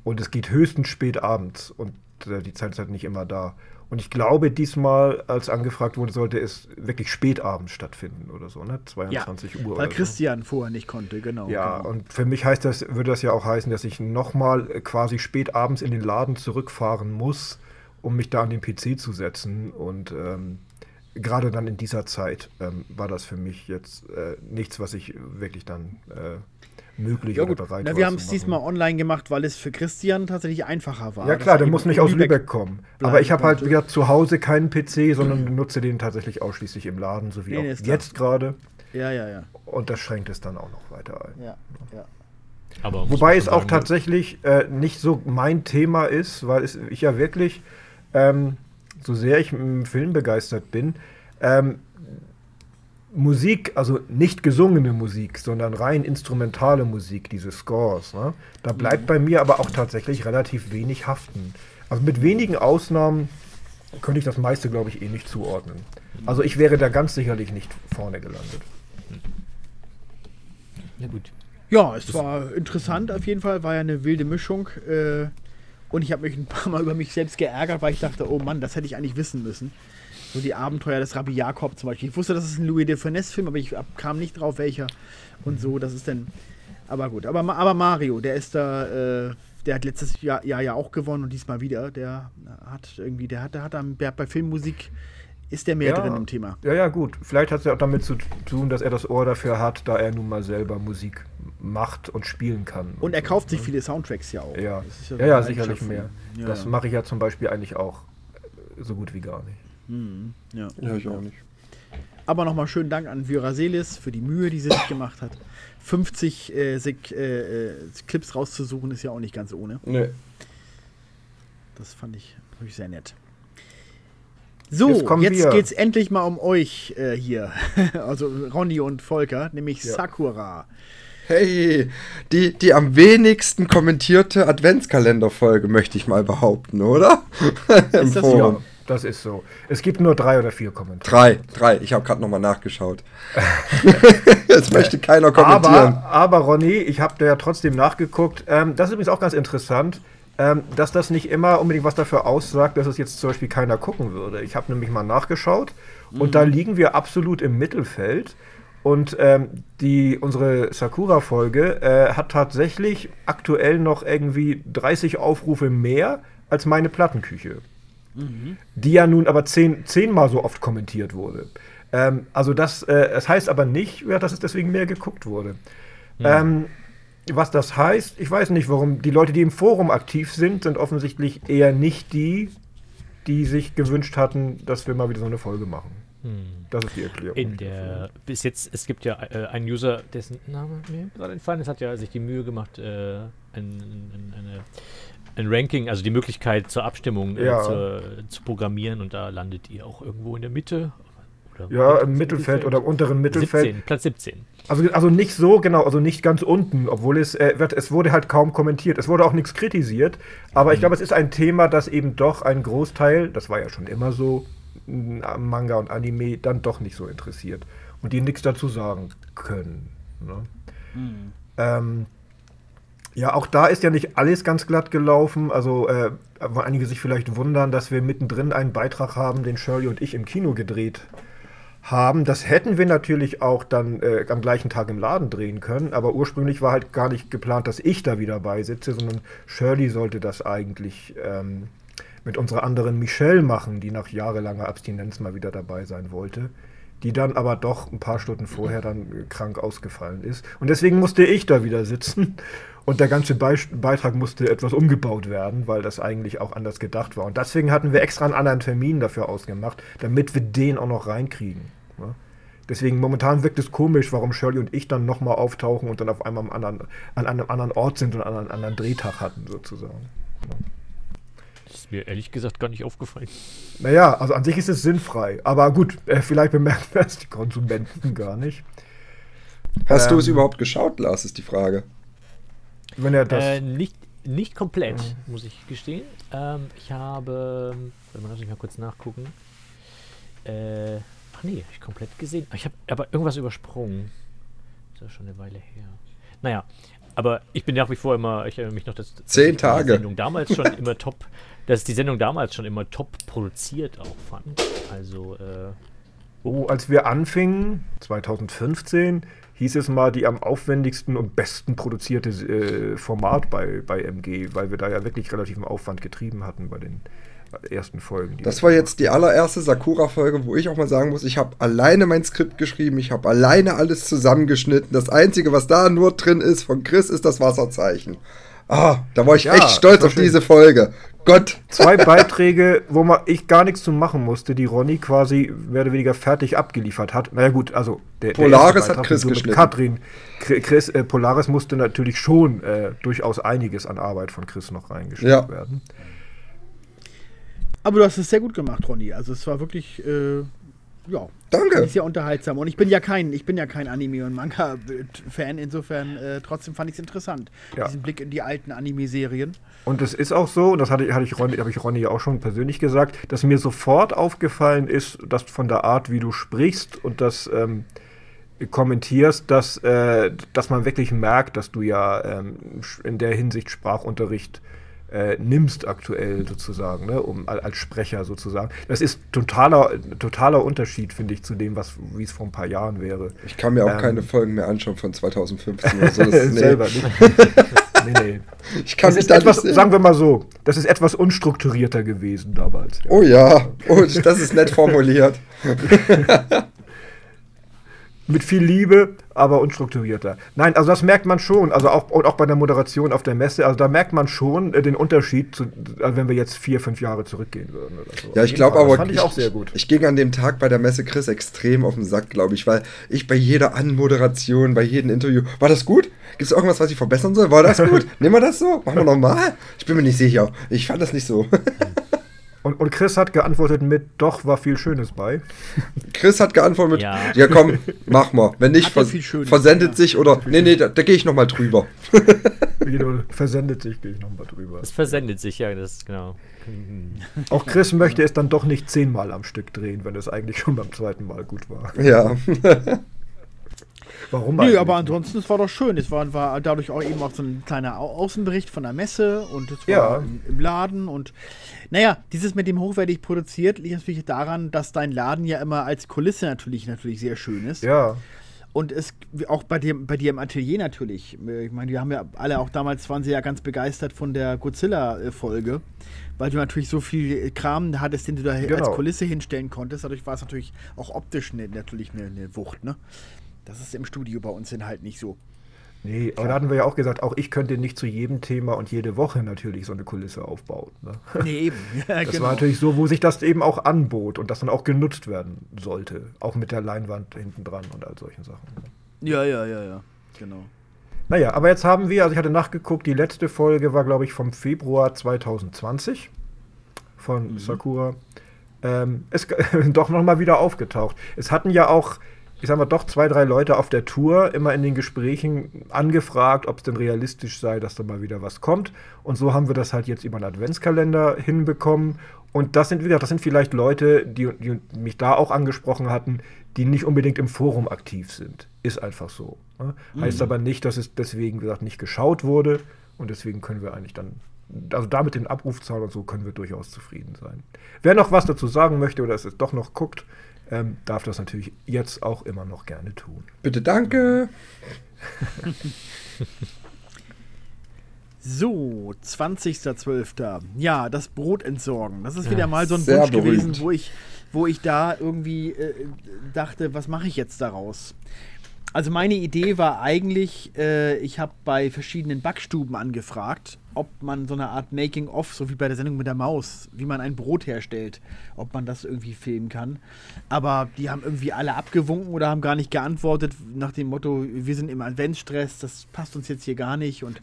Und es geht höchstens spät abends und äh, die Zeit ist halt nicht immer da. Und ich glaube, diesmal, als angefragt wurde, sollte es wirklich spät abends stattfinden oder so, ne? 22 Uhr Weil oder so. Christian vorher nicht konnte, genau. Ja, genau. und für mich heißt das, würde das ja auch heißen, dass ich nochmal quasi spät abends in den Laden zurückfahren muss, um mich da an den PC zu setzen. Und ähm, gerade dann in dieser Zeit ähm, war das für mich jetzt äh, nichts, was ich wirklich dann äh, möglich Ja oder gut, bereit Na, war. wir haben es diesmal online gemacht, weil es für Christian tatsächlich einfacher war. Ja klar, er der muss nicht aus Lübeck kommen. Aber ich habe halt wieder zu Hause keinen PC, sondern nutze den tatsächlich ausschließlich im Laden, so wie Nee, auch jetzt gerade. Ja, ja, ja. Und das schränkt es dann auch noch weiter ein. ja, ja. Aber Wobei es auch tatsächlich äh, nicht so mein Thema ist, weil es, ich ja wirklich, ähm, so sehr ich im Film begeistert bin, ähm, Musik, also nicht gesungene Musik, sondern rein instrumentale Musik, diese Scores, ne? da bleibt bei mir aber auch tatsächlich relativ wenig haften. Also mit wenigen Ausnahmen könnte ich das meiste, glaube ich, eh nicht zuordnen. Also ich wäre da ganz sicherlich nicht vorne gelandet. Ja, gut. Ja, es war interessant auf jeden Fall, war ja eine wilde Mischung. Äh, und ich habe mich ein paar Mal über mich selbst geärgert, weil ich dachte, oh Mann, das hätte ich eigentlich wissen müssen. So die Abenteuer des Rabbi Jakob zum Beispiel. Ich wusste, das ist ein Louis de Finesse-Film, aber ich kam nicht drauf, welcher. Und so, das ist dann. Aber gut, aber, aber Mario, der ist da, äh, der hat letztes Jahr, Jahr ja auch gewonnen und diesmal wieder. Der hat irgendwie, der hat, der hat, am- der hat bei Filmmusik, ist der mehr Ja. drin im Thema. Ja, ja, gut. Vielleicht hat es ja auch damit zu tun, dass er das Ohr dafür hat, da er nun mal selber Musik macht und spielen kann. Und er so, kauft sich ne? viele Soundtracks ja auch. Ja, Das ist so ja, ja, Leidenschaft sicherlich mehr. Ja, das ja. mache ich ja zum Beispiel eigentlich auch äh, so gut wie gar nicht. Mhm, ja. Ja, ich auch nicht. Aber nochmal schönen Dank an Vyraselis für die Mühe, die sie sich gemacht hat. 50 äh, Sek äh, äh, Clips rauszusuchen ist ja auch nicht ganz ohne. Nee. Das fand ich wirklich sehr nett. So, Jetzt jetzt, wir. geht's endlich mal um euch äh, hier. also Ronny und Volker, nämlich Ja. Sakura. Hey, die, die am wenigsten kommentierte Adventskalenderfolge, möchte ich mal behaupten, oder? Im Ist das Forum. Ja, das ist so. Es gibt nur drei oder vier Kommentare. Drei, drei. Ich habe gerade nochmal nachgeschaut. Jetzt möchte keiner kommentieren. Aber, aber Ronny, ich habe da ja trotzdem nachgeguckt. Ähm, das ist übrigens auch ganz interessant, ähm, dass das nicht immer unbedingt was dafür aussagt, dass es jetzt zum Beispiel keiner gucken würde. Ich habe nämlich mal nachgeschaut und da liegen wir absolut im Mittelfeld. Und ähm, die, unsere Sakura-Folge äh, hat tatsächlich aktuell noch irgendwie 30 Aufrufe mehr als meine Plattenküche. Die ja nun aber zehn, zehnmal so oft kommentiert wurde. Ähm, also das, äh, das heißt aber nicht, ja, dass es deswegen mehr geguckt wurde. Ähm, was das heißt, ich weiß nicht, warum. Die Leute, die im Forum aktiv sind, sind offensichtlich eher nicht die, die sich gewünscht hatten, dass wir mal wieder so eine Folge machen. Das ist die Erklärung. In der, bis jetzt, es gibt ja äh, einen User, dessen Name mir gerade entfallen ist, hat ja sich die Mühe gemacht, äh, ein, ein, eine, ein Ranking, also die Möglichkeit zur Abstimmung äh, Ja. zur, zu programmieren und da landet ihr auch irgendwo in der Mitte. Oder ja, im Mittelfeld oder im unteren Mittelfeld. 17, Platz 17. Also, also nicht so genau, also nicht ganz unten, obwohl es, äh, wird, es wurde halt kaum kommentiert. Es wurde auch nichts kritisiert. Aber ich glaube, es ist ein Thema, das eben doch ein Großteil, das war ja schon immer so, Manga und Anime dann doch nicht so interessiert. Und die nichts dazu sagen können. Ne? Ähm, ja, auch da ist ja nicht alles ganz glatt gelaufen. Also, äh, wo einige sich vielleicht wundern, dass wir mittendrin einen Beitrag haben, den Shirley und ich im Kino gedreht haben. Das hätten wir natürlich auch dann äh, am gleichen Tag im Laden drehen können, aber ursprünglich war halt gar nicht geplant, dass ich da wieder beisitze, sondern Shirley sollte das eigentlich ähm, mit unserer anderen Michelle machen, die nach jahrelanger Abstinenz mal wieder dabei sein wollte. Die dann aber doch ein paar Stunden vorher dann äh, krank ausgefallen ist. Und deswegen musste ich da wieder sitzen. Und der ganze Beitrag musste etwas umgebaut werden, weil das eigentlich auch anders gedacht war. Und deswegen hatten wir extra einen anderen Termin dafür ausgemacht, damit wir den auch noch reinkriegen. Ne? Deswegen momentan wirkt es komisch, warum Shirley und ich dann nochmal auftauchen und dann auf einmal am anderen, an einem anderen Ort sind und einen anderen, anderen Drehtag hatten, sozusagen. Das ist mir ehrlich gesagt gar nicht aufgefallen. Naja, also an sich ist es sinnfrei. Aber gut, äh, vielleicht bemerken das die Konsumenten gar nicht. Hast du es Ähm, überhaupt geschaut, Lars, ist die Frage. Wenn er das. Äh, nicht, nicht komplett, muss ich gestehen. Ähm, ich habe. Warte mal, lass mich mal kurz nachgucken. Äh, ach nee, hab ich komplett gesehen. Ich habe aber irgendwas übersprungen. Das ist ja schon eine Weile her. Naja, aber ich bin nach wie vor immer, ich erinnere mich noch, dass, dass Zehn ich die Tage. Sendung damals schon immer top, dass ich die Sendung damals schon immer top produziert auch fand. Also, äh, Oh, als wir anfingen, 2015, hieß es mal die am aufwendigsten und besten produzierte äh, Format bei, bei MG, weil wir da ja wirklich relativen Aufwand getrieben hatten bei den ersten Folgen. Das war jetzt die allererste Sakura-Folge, wo ich auch mal sagen muss, ich habe alleine mein Skript geschrieben, ich habe alleine alles zusammengeschnitten. Das Einzige, was da nur drin ist von Chris, ist das Wasserzeichen. Ah, da war ich Ja, echt stolz auf schön. diese Folge. Gott. Zwei Beiträge, wo man ich gar nichts zu machen musste, die Ronny quasi mehr oder weniger fertig abgeliefert hat. Naja gut, also der, der Polaris erste hat Chris geschnitten. Katrin. Chri- Chris, äh, Polaris musste natürlich schon äh, durchaus einiges an Arbeit von Chris noch reingesteckt Ja. werden. Aber du hast es sehr gut gemacht, Ronny. Also es war wirklich, äh, ja, Danke. ich sehr unterhaltsam. Und ich bin ja kein, ich bin ja kein Anime- und Manga-Fan, insofern äh, trotzdem fand ich es interessant. Ja. Diesen Blick in die alten Anime-Serien. Und es ist auch so, und das hatte, hatte ich Ronny, habe ich Ronny ja auch schon persönlich gesagt, dass mir sofort aufgefallen ist, dass von der Art, wie du sprichst und das ähm, kommentierst, dass, äh, dass man wirklich merkt, dass du ja ähm, in der Hinsicht Sprachunterricht äh, nimmst aktuell sozusagen, ne, um al- als Sprecher sozusagen. Das ist totaler, totaler Unterschied, finde ich, zu dem, was wie es vor ein paar Jahren wäre. Ich kann mir auch Ähm. keine Folgen mehr anschauen von 2015 oder so. Das, nee. Selber nicht. nee, nee. Ich kann Das mich ist da etwas, nicht sagen wir mal so, das ist etwas unstrukturierter gewesen damals. Ja. Oh ja, oh, das ist nett formuliert. Mit viel Liebe, aber unstrukturierter. Nein, also das merkt man schon, also auch, und auch bei der Moderation auf der Messe, also da merkt man schon äh, den Unterschied, zu, also wenn wir jetzt vier, fünf Jahre zurückgehen würden. Oder so. Ja, ich glaube aber, Das fand ich, auch sehr gut. Ich ging an dem Tag bei der Messe Chris extrem auf den Sack, glaube ich, weil ich bei jeder Anmoderation, bei jedem Interview, war das gut? Gibt es irgendwas, was ich verbessern soll? War das gut? Nehmen wir das so? Machen wir nochmal? Ich bin mir nicht sicher. Ich fand das nicht so. Und, und Chris hat geantwortet mit, doch, war viel Schönes bei. Chris hat geantwortet mit, ja, Ja. komm, mach mal. Wenn nicht, er vers Schönes, versendet ja. sich oder, nee, nee, da, da gehe ich nochmal drüber. Jeder versendet sich, gehe ich nochmal drüber. es versendet sich, ja, das ist genau. Hm. Auch Chris möchte es dann doch nicht zehnmal am Stück drehen, wenn es eigentlich schon beim zweiten Mal gut war. Ja. Warum Nö, eigentlich aber ansonsten, es war doch schön. Es war, war dadurch auch eben auch so ein kleiner Au Außenbericht von der Messe und es war Ja. im, im Laden und naja, dieses mit dem hochwertig produziert liegt natürlich daran, dass dein Laden ja immer als Kulisse natürlich natürlich sehr schön ist. Ja, Und es auch bei dir, bei dir im Atelier natürlich. Ich meine, wir haben ja alle auch damals waren sie ja ganz begeistert von der Godzilla-Folge, weil du natürlich so viel Kram hattest, den du da Genau. als Kulisse hinstellen konntest. Dadurch war es natürlich auch optisch ne, natürlich eine, eine Wucht, ne? Das ist im Studio bei uns dann halt nicht so. Nee, aber da hatten wir ja auch gesagt, auch ich könnte nicht zu jedem Thema und jede Woche natürlich so eine Kulisse aufbauen. Ne? Nee, eben. Ja, Das genau. war natürlich so, wo sich das eben auch anbot und das dann auch genutzt werden sollte. Auch mit der Leinwand hinten dran und all solchen Sachen. Ja, ja, ja, ja. Genau. Naja, aber jetzt haben wir, also ich hatte nachgeguckt, die letzte Folge war, glaube ich, vom Februar 2020 von Sakura. Ähm, ist doch nochmal wieder aufgetaucht. Es hatten ja auch, ich sag mal, doch zwei, drei Leute auf der Tour immer in den Gesprächen angefragt, ob es denn realistisch sei, dass da mal wieder was kommt. Und so haben wir das halt jetzt über einen Adventskalender hinbekommen. Und das sind wieder, das sind vielleicht Leute, die, die mich da auch angesprochen hatten, die nicht unbedingt im Forum aktiv sind. Ist einfach so. Ne? Heißt aber nicht, dass es deswegen, wie gesagt, nicht geschaut wurde. Und deswegen können wir eigentlich dann, also da mit den Abrufzahlen und so, können wir durchaus zufrieden sein. Wer noch was dazu sagen möchte oder es doch noch guckt, ähm, darf das natürlich jetzt auch immer noch gerne tun. Bitte danke. So, 20.12. Ja, das Brot entsorgen. Das ist Ja, wieder mal so ein Wunsch gewesen, berühmt. wo ich, wo ich da irgendwie äh, dachte, was mache ich jetzt daraus? Also meine Idee war eigentlich, äh, ich habe bei verschiedenen Backstuben angefragt, ob man so eine Art Making-of, so wie bei der Sendung mit der Maus, wie man ein Brot herstellt, ob man das irgendwie filmen kann. Aber die haben irgendwie alle abgewunken oder haben gar nicht geantwortet nach dem Motto, wir sind im Adventsstress, das passt uns jetzt hier gar nicht. Und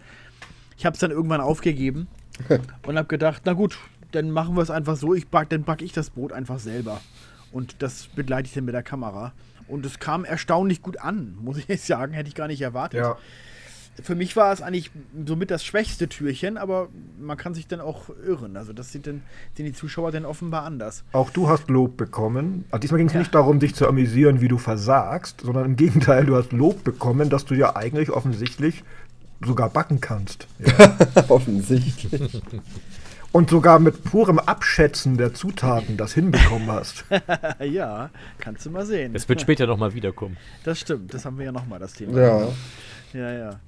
ich habe es dann irgendwann aufgegeben und habe gedacht, na gut, dann machen wir es einfach so, ich back, dann backe ich das Brot einfach selber. Und das begleite ich dann mit der Kamera. Und es kam erstaunlich gut an, muss ich jetzt sagen, hätte ich gar nicht erwartet. Ja. Für mich war es eigentlich somit das schwächste Türchen, aber man kann sich dann auch irren. Also das sieht dann, sehen die Zuschauer dann offenbar anders. Auch du hast Lob bekommen. Also diesmal ging es nicht darum, dich zu amüsieren, wie du versagst, sondern im Gegenteil, du hast Lob bekommen, dass du ja eigentlich offensichtlich sogar backen kannst. Ja. Offensichtlich. Und sogar mit purem Abschätzen der Zutaten das hinbekommen hast. ja, kannst du mal sehen. Das wird später nochmal wiederkommen. Das stimmt, das haben wir ja nochmal, das Thema. Ja. Ja, ja.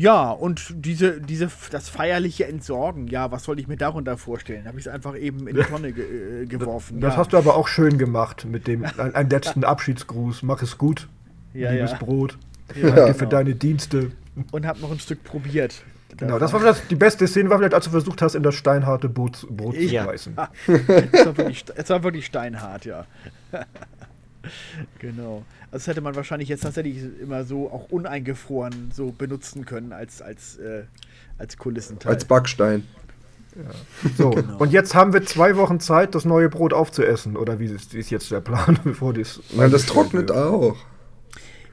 Ja, und diese, diese, das feierliche Entsorgen, ja, was soll ich mir darunter vorstellen? Habe ich es einfach eben in die Tonne ge äh, geworfen. Das ja. hast du aber auch schön gemacht mit dem ein, einen letzten Abschiedsgruß. Mach es gut, Ja, liebes ja. Brot. Danke für genau. deine Dienste. Und habe noch ein Stück probiert. Genau, das war vielleicht die beste Szene, war vielleicht, als du versucht hast, in das steinharte Boot, Brot zu Ja. beißen. Es war wirklich, es war wirklich steinhart, ja. genau. Also das hätte man wahrscheinlich jetzt tatsächlich immer so auch uneingefroren so benutzen können als, als, äh, als Kulissenteil. Als Backstein. So, Genau. und jetzt haben wir zwei Wochen Zeit, das neue Brot aufzuessen. Oder wie ist, wie ist jetzt der Plan, bevor das. Nein, das trocknet auch.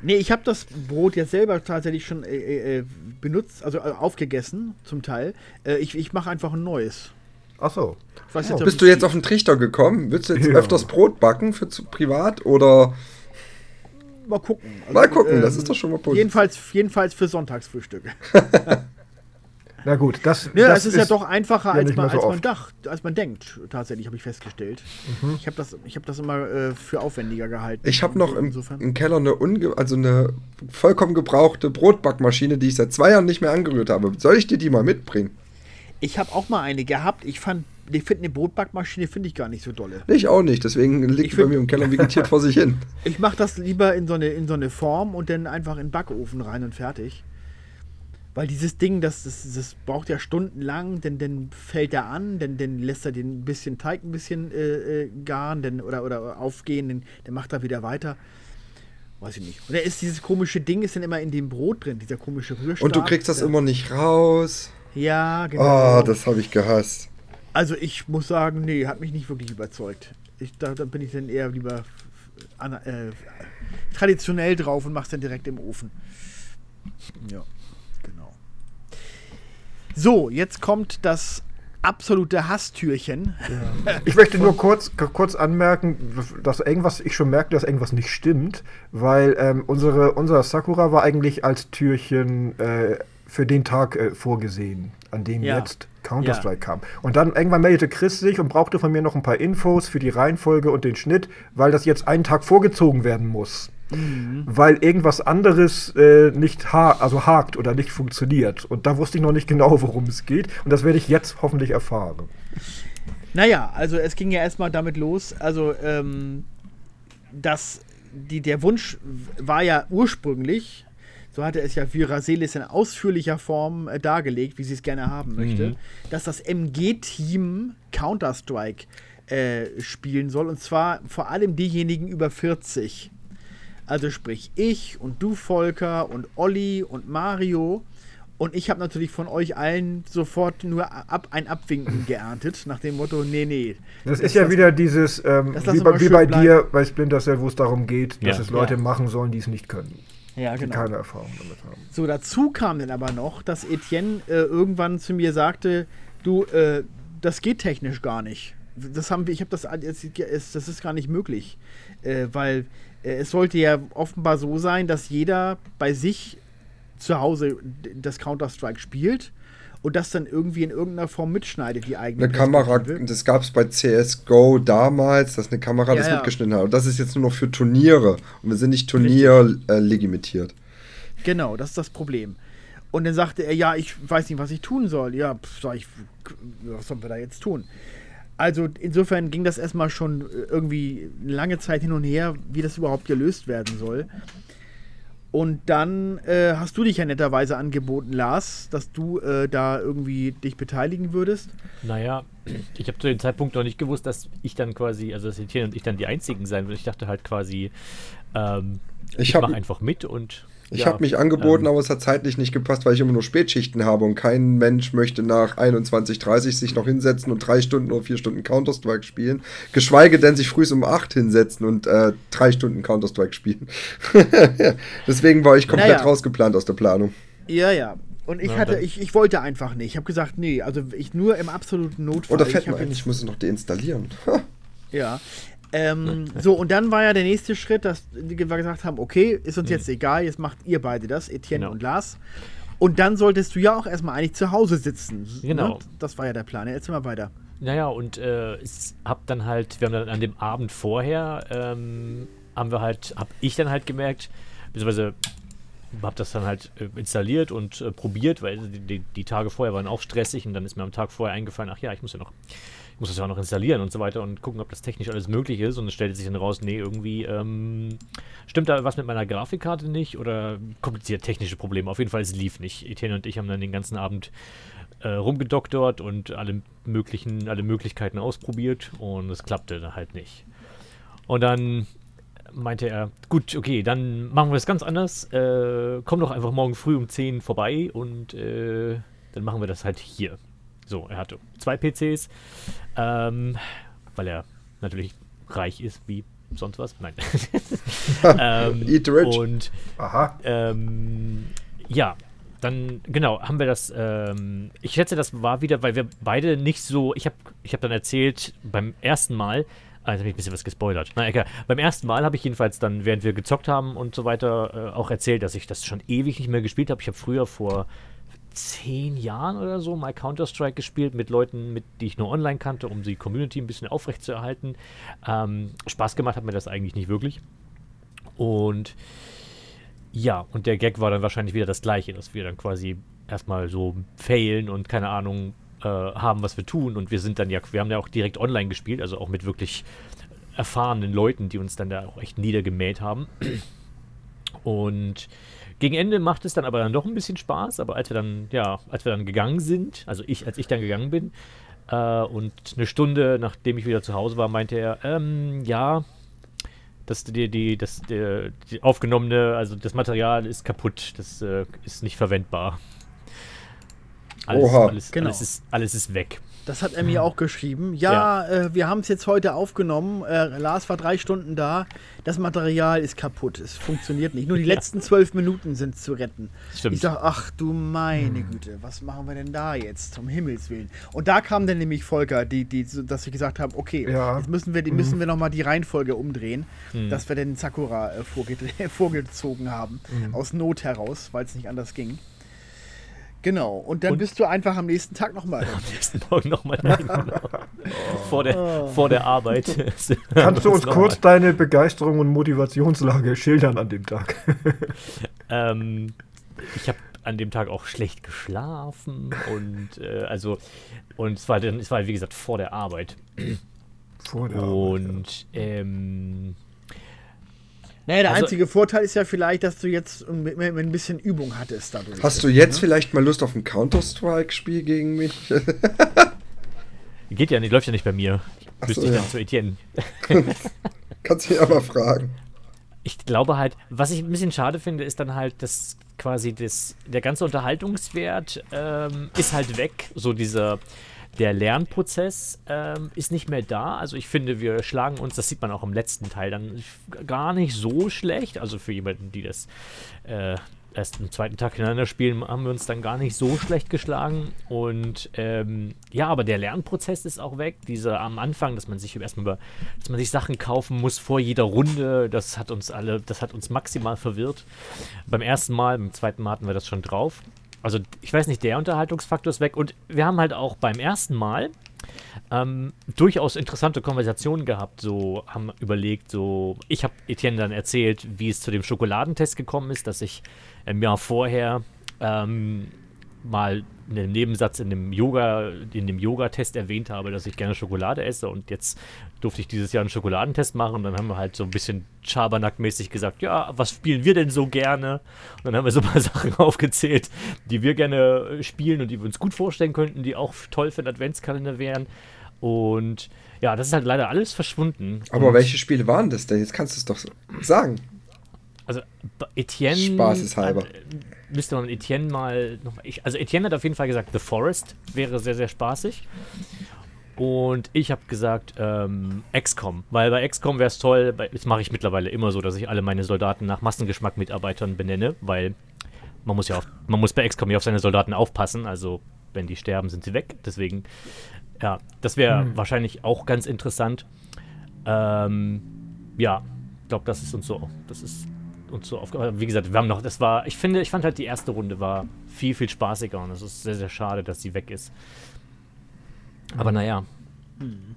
Nee, ich habe das Brot jetzt selber tatsächlich schon äh, äh, benutzt, also äh, aufgegessen zum Teil. Äh, ich ich mache einfach ein neues. Ach so. Nicht, ob Bist du jetzt auf den Trichter gekommen? Willst du jetzt Ja. öfters Brot backen für zu privat oder Mal gucken. Also, Mal gucken, das ähm, ist doch schon mal positiv. Jedenfalls, jedenfalls für Sonntagsfrühstück. Na gut, das, Ja, das es ist, ja doch einfacher, ja als, man, so als, man dacht, als man denkt. Tatsächlich, habe ich festgestellt. Ich habe das, ich hab das immer äh, für aufwendiger gehalten. Ich habe noch im, im Keller eine, unge also eine vollkommen gebrauchte Brotbackmaschine, die ich seit zwei Jahren nicht mehr angerührt habe. Soll ich dir die mal mitbringen? Ich habe auch mal eine gehabt. Ich fand, ich finde eine Brotbackmaschine finde ich gar nicht so dolle. Ich auch nicht, deswegen liegt die bei find- mir im Keller und vegetiert vor sich hin. Ich mache das lieber in so, eine, in so eine Form und dann einfach in den Backofen rein und fertig. Weil dieses Ding, das, das, das braucht ja stundenlang, denn dann fällt er an, dann, dann lässt er den bisschen Teig ein bisschen äh, äh, garen denn, oder, oder aufgehen, dann, dann macht er wieder weiter. Weiß ich nicht. Und da ist dieses komische Ding, ist dann immer in dem Brot drin, dieser komische Rührstab. Und du kriegst das Der- immer nicht raus. Ja, genau. Oh, das habe ich gehasst. Also ich muss sagen, nee, hat mich nicht wirklich überzeugt. Ich, da, da bin ich dann eher lieber an, äh, traditionell drauf und mach's dann direkt im Ofen. Ja, genau. So, jetzt kommt das absolute Hasstürchen. Ich möchte nur kurz, kurz anmerken, dass irgendwas, ich schon merke, dass irgendwas nicht stimmt, weil ähm, unsere, unser Sakura war eigentlich als Türchen äh, für den Tag äh, vorgesehen, an dem Ja. jetzt Counter-Strike kam. Und dann irgendwann meldete Chris sich und brauchte von mir noch ein paar Infos für die Reihenfolge und den Schnitt, weil das jetzt einen Tag vorgezogen werden muss. Weil irgendwas anderes äh, nicht ha also hakt oder nicht funktioniert. Und da wusste ich noch nicht genau, worum es geht. Und das werde ich jetzt hoffentlich erfahren. Naja, also es ging ja erstmal damit los, also ähm, dass die, der Wunsch war ja ursprünglich, so hatte es ja Vira Selis in ausführlicher Form äh, dargelegt, wie sie es gerne haben möchte, dass das MG-Team Counter-Strike äh, spielen soll und zwar vor allem diejenigen über 40. Also sprich ich und du Volker und Olli und Mario. Und ich habe natürlich von euch allen sofort nur ab, ein Abwinken geerntet, nach dem Motto, nee, nee. Das ist ja wieder dieses, ähm, das wie bei, wie bei bleiben. dir, bei Splinter Cell, wo es darum geht, dass Ja. es Leute Ja. machen sollen, die es nicht können, Ja, die genau. keine Erfahrung damit haben. So, dazu kam dann aber noch, dass Etienne äh, irgendwann zu mir sagte, du, äh, das geht technisch gar nicht. Das haben wir, ich habe das, das ist gar nicht möglich, äh, weil äh, es sollte ja offenbar so sein, dass jeder bei sich zu Hause das Counter-Strike spielt und das dann irgendwie in irgendeiner Form mitschneidet, die eigene Eine Kamera, das gab es bei CSGO damals, dass eine Kamera das Ja, ja. mitgeschnitten hat. Und das ist jetzt nur noch für Turniere. Und wir sind nicht Turnier äh. Genau, das ist das Problem. Und dann sagte er, ja, ich weiß nicht, was ich tun soll. Ja, sag ich, was sollen wir da jetzt tun? Also insofern ging das erstmal schon äh, irgendwie eine lange Zeit hin und her, wie das überhaupt gelöst werden soll. Und dann äh, hast du dich ja netterweise angeboten, Lars, dass du äh, da irgendwie dich beteiligen würdest. Naja, ich habe zu dem Zeitpunkt noch nicht gewusst, dass ich dann quasi, also dass Etienne und ich dann die einzigen sein würden. Ich dachte halt quasi, ähm, Ich ich, mache einfach mit und. Ich ja, habe mich angeboten, ähm, aber es hat zeitlich nicht gepasst, weil ich immer nur Spätschichten habe und kein Mensch möchte nach 21.30 sich noch hinsetzen und drei Stunden oder vier Stunden Counter-Strike spielen. Geschweige denn sich früh um 8 hinsetzen und äh, drei Stunden Counter-Strike spielen. Deswegen war ich komplett Naja. rausgeplant aus der Planung. Ja, ja. Und ich Ja, hatte, ich, ich wollte einfach nicht. Ich habe gesagt, nee, also ich nur im absoluten Notfall. Oder fällt mir ein, ich muss es noch deinstallieren. Ja. Ähm, so, und dann war ja der nächste Schritt, dass wir gesagt haben, okay, ist uns jetzt egal, jetzt macht ihr beide das, Etienne Genau. und Lars. Und dann solltest du ja auch erstmal eigentlich zu Hause sitzen. Genau. Ne? Das war ja der Plan. Erzähl mal weiter. Naja, und äh, es hab dann halt, wir haben dann an dem Abend vorher, ähm, haben wir halt, hab ich dann halt gemerkt, beziehungsweise hab das dann halt äh, installiert und äh, probiert, weil die, die, die Tage vorher waren auch stressig und dann ist mir am Tag vorher eingefallen, ach ja, ich muss ja noch, ich muss das ja auch noch installieren und so weiter und gucken, ob das technisch alles möglich ist und es stellte sich dann raus, nee, irgendwie ähm, stimmt da was mit meiner Grafikkarte nicht oder kompliziert technische Probleme. Auf jeden Fall, es lief nicht. Etienne und ich haben dann den ganzen Abend äh, rumgedoktort und alle möglichen, alle Möglichkeiten ausprobiert und es klappte dann halt nicht. Und dann meinte er, gut, okay, dann machen wir das ganz anders. Äh, komm doch einfach morgen früh um 10 vorbei und äh, dann machen wir das halt hier. So, er hatte zwei PCs, ähm, weil er natürlich reich ist, wie sonst was. Nein. ähm, Eat rich. Und Aha. ähm, ja, dann genau, haben wir das. Ähm, ich schätze, das war wieder, weil wir beide nicht so. Ich habe ich hab dann erzählt, beim ersten Mal. Ah, jetzt habe ich ein bisschen was gespoilert. Na egal. Beim ersten Mal habe ich jedenfalls dann, während wir gezockt haben und so weiter, äh, auch erzählt, dass ich das schon ewig nicht mehr gespielt habe. Ich habe früher vor zehn Jahren oder so mal Counter-Strike gespielt mit Leuten, mit, die ich nur online kannte, um die Community ein bisschen aufrechtzuerhalten. Ähm, Spaß gemacht hat mir das eigentlich nicht wirklich. Und ja, und der Gag war dann wahrscheinlich wieder das gleiche, dass wir dann quasi erstmal so failen und keine Ahnung äh, haben, was wir tun. Und wir sind dann ja, wir haben ja auch direkt online gespielt, also auch mit wirklich erfahrenen Leuten, die uns dann da auch echt niedergemäht haben. Und gegen Ende macht es dann aber dann doch ein bisschen Spaß, aber als wir dann, ja, als wir dann gegangen sind, also ich, als ich dann gegangen bin, äh, und eine Stunde nachdem ich wieder zu Hause war, meinte er, ähm, ja, das, die, die, das, der, die aufgenommene, also das Material ist kaputt, das äh, ist nicht verwendbar. Alles, Oha. alles, Genau. alles, ist, alles ist weg. Das hat er mir auch geschrieben. Ja, Äh, wir haben es jetzt heute aufgenommen. Äh, Lars war drei Stunden da. Das Material ist kaputt. Es funktioniert nicht. Nur die Ja. letzten zwölf Minuten sind zu retten. Stimmt. Ich sag, ach du meine Güte, was machen wir denn da jetzt? Um Himmels Willen. Und da kam dann nämlich Volker, die, die, so- dass wir gesagt haben, okay, Ja. jetzt müssen wir, die, müssen wir nochmal die Reihenfolge umdrehen, Mhm. dass wir den Sakura äh, vorgezogen haben. Aus Not heraus, weil es nicht anders ging. Genau. Und dann Und- bist du einfach am nächsten Tag nochmal. Am nächsten Morgen nochmal genau. vor, der, vor der Arbeit. Kannst du uns kurz deine Begeisterung und Motivationslage schildern an dem Tag? Ähm, ich habe an dem Tag auch schlecht geschlafen und äh, also und es war dann, es war wie gesagt vor der Arbeit Vor der Arbeit, ja. und ähm, Naja, der Also- einzige Vorteil ist ja vielleicht, dass du jetzt ein, mit- mit ein bisschen Übung hattest dadurch. Hast du jetzt vielleicht mal Lust auf ein Counter-Strike-Spiel gegen mich? geht ja nicht, läuft ja nicht bei mir. Ach Müsste so, ich ja. dann zu Etienne. Kannst du ihn aber fragen. Ich glaube halt, was ich ein bisschen schade finde, ist dann halt, dass quasi das, der ganze Unterhaltungswert ähm, ist halt weg. So dieser, der Lernprozess ähm, ist nicht mehr da. Also ich finde, wir schlagen uns, das sieht man auch im letzten Teil, dann gar nicht so schlecht. Also für jemanden, die das äh, erst am zweiten Tag hintereinander spielen, haben wir uns dann gar nicht so schlecht geschlagen. Und ähm, ja, aber der Lernprozess ist auch weg. Dieser am Anfang, dass man sich erstmal über, dass man sich Sachen kaufen muss vor jeder Runde, das hat uns alle, das hat uns maximal verwirrt. Beim ersten Mal, beim zweiten Mal hatten wir das schon drauf. Also ich weiß nicht, der Unterhaltungsfaktor ist weg. Und wir haben halt auch beim ersten Mal ähm, durchaus interessante Konversationen gehabt, so haben überlegt, so ich habe Etienne dann erzählt, wie es zu dem Schokoladentest gekommen ist, dass ich im Jahr vorher ähm, mal einen Nebensatz in dem Yoga, in dem Yoga-Test erwähnt habe, dass ich gerne Schokolade esse und jetzt durfte ich dieses Jahr einen Schokoladentest machen und dann haben wir halt so ein bisschen Schabernack-mäßig gesagt, ja, was spielen wir denn so gerne? Und dann haben wir so ein paar Sachen aufgezählt, die wir gerne spielen und die wir uns gut vorstellen könnten, die auch toll für den Adventskalender wären. Und ja, das ist halt leider alles verschwunden. Aber und welche Spiele waren das denn? Jetzt kannst du es doch so sagen. Also Etienne. Spaßeshalber. Hat, müsste man Etienne mal noch. Ich, also Etienne hat auf jeden Fall gesagt, The Forest wäre sehr, sehr spaßig. Und ich habe gesagt, ähm, XCOM. Weil bei XCOM wäre es toll, bei, das mache ich mittlerweile immer so, dass ich alle meine Soldaten nach Massengeschmack Mitarbeitern benenne, weil man muss ja auf, man muss bei XCOM ja auf seine Soldaten aufpassen, also wenn die sterben, sind sie weg. Deswegen, ja, das wäre hm. wahrscheinlich auch ganz interessant. Ähm, ja, ich glaube, das ist uns so, das ist uns so aufgefallen. Wie gesagt, wir haben noch, das war, ich finde, ich fand halt die erste Runde war viel, viel spaßiger und es ist sehr, sehr schade, dass sie weg ist. Aber naja. Hm.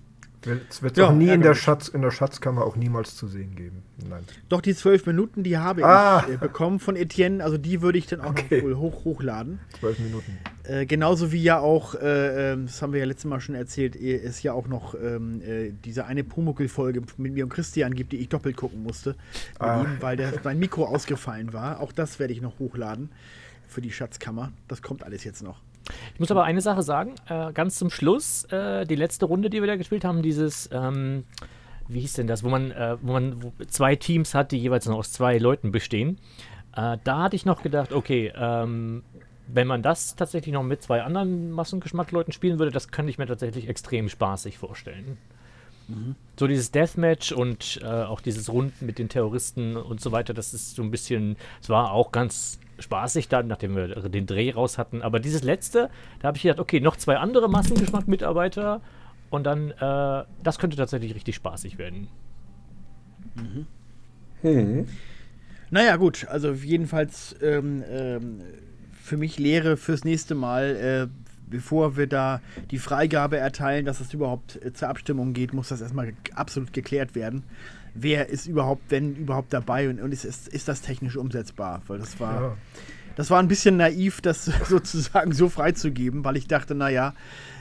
Es wird ja, auch nie in der, Schatz, in der Schatzkammer auch niemals zu sehen geben. Nein. Doch, die zwölf Minuten, die habe ah. ich äh, bekommen von Etienne. Also die würde ich dann auch okay. noch wohl hoch, hochladen. Zwölf Minuten. Äh, genauso wie ja auch, äh, ähm, das haben wir ja letztes Mal schon erzählt, es ja auch noch ähm, äh, diese eine Pumuckl-Folge mit mir und Christian gibt, die ich doppelt gucken musste. Ah. Ihm, weil der, mein Mikro ausgefallen war. Auch das werde ich noch hochladen für die Schatzkammer. Das kommt alles jetzt noch. Ich muss aber eine Sache sagen, äh, ganz zum Schluss, äh, die letzte Runde, die wir da gespielt haben, dieses, ähm, wie hieß denn das, wo man, äh, wo man wo zwei Teams hat, die jeweils noch aus zwei Leuten bestehen. Äh, da hatte ich noch gedacht, okay, ähm, wenn man das tatsächlich noch mit zwei anderen Massengeschmackleuten spielen würde, das könnte ich mir tatsächlich extrem spaßig vorstellen. Mhm. So dieses Deathmatch und äh, auch dieses Runden mit den Terroristen und so weiter, das ist so ein bisschen, es war auch ganz spaßig dann, nachdem wir den Dreh raus hatten. Aber dieses letzte, da habe ich gedacht, okay, noch zwei andere Massengeschmack-Mitarbeiter und dann, äh, das könnte tatsächlich richtig spaßig werden. Mhm. Hm. Naja, gut, also jedenfalls ähm, ähm, für mich Lehre fürs nächste Mal, äh, bevor wir da die Freigabe erteilen, dass es überhaupt äh, zur Abstimmung geht, muss das erstmal absolut geklärt werden wer ist überhaupt, wenn überhaupt dabei und, und ist, ist, ist das technisch umsetzbar? Weil das war, ja. das war ein bisschen naiv, das sozusagen so freizugeben, weil ich dachte, naja,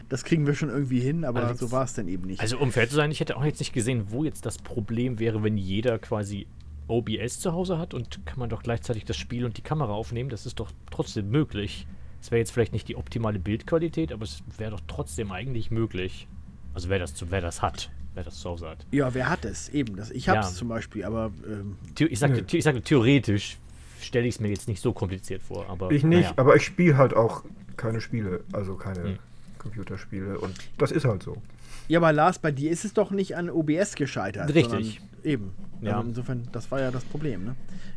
das kriegen wir schon irgendwie hin, aber also, so war es dann eben nicht. Also um fair zu sein, ich hätte auch jetzt nicht gesehen, wo jetzt das Problem wäre, wenn jeder quasi OBS zu Hause hat und kann man doch gleichzeitig das Spiel und die Kamera aufnehmen. Das ist doch trotzdem möglich. Es wäre jetzt vielleicht nicht die optimale Bildqualität, aber es wäre doch trotzdem eigentlich möglich. Also wer das, wer das hat wer das zu Hause hat. Ja, wer hat es? Eben, das, ich habe es ja. zum Beispiel, aber. Ähm, ich, sage, ich sage, theoretisch stelle ich es mir jetzt nicht so kompliziert vor. Aber, ich nicht, ja. aber ich spiele halt auch keine Spiele, also keine hm. Computerspiele und das ist halt so. Ja, aber Lars, bei dir ist es doch nicht an OBS gescheitert. Richtig. Eben. Ja. Also insofern, das war ja das Problem, ne?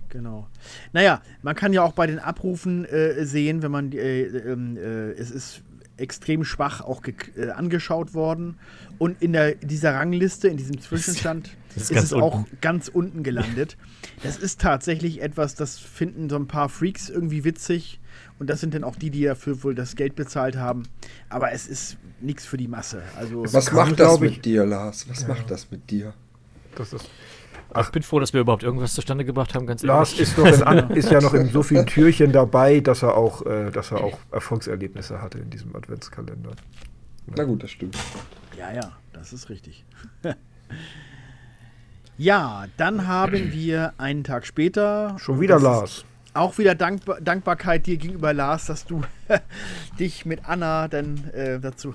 Genau. Naja, man kann ja auch bei den Abrufen äh, sehen, wenn man, äh, ähm, äh, es ist extrem schwach auch äh, angeschaut worden. Und in der, dieser Rangliste, in diesem Zwischenstand, ist, ist es unten. auch ganz unten gelandet. Das ist tatsächlich etwas, das finden so ein paar Freaks irgendwie witzig. Und das sind dann auch die, die dafür wohl das Geld bezahlt haben. Aber es ist nichts für die Masse. Also, Was macht das mit dir, Lars? Was ja. macht das mit dir? Das ist Ach, ich bin froh, dass wir überhaupt irgendwas zustande gebracht haben, ganz Lars ehrlich. Lars ist, ist, ja noch in so vielen Türchen dabei, dass er auch, äh, dass er auch Erfolgserlebnisse hatte in diesem Adventskalender. Ja. Na gut, das stimmt. Ja, ja, das ist richtig. ja, dann haben wir einen Tag später. Schon wieder Lars. Auch wieder Dankbar Dankbarkeit dir gegenüber Lars, dass du dich mit Anna dann äh, dazu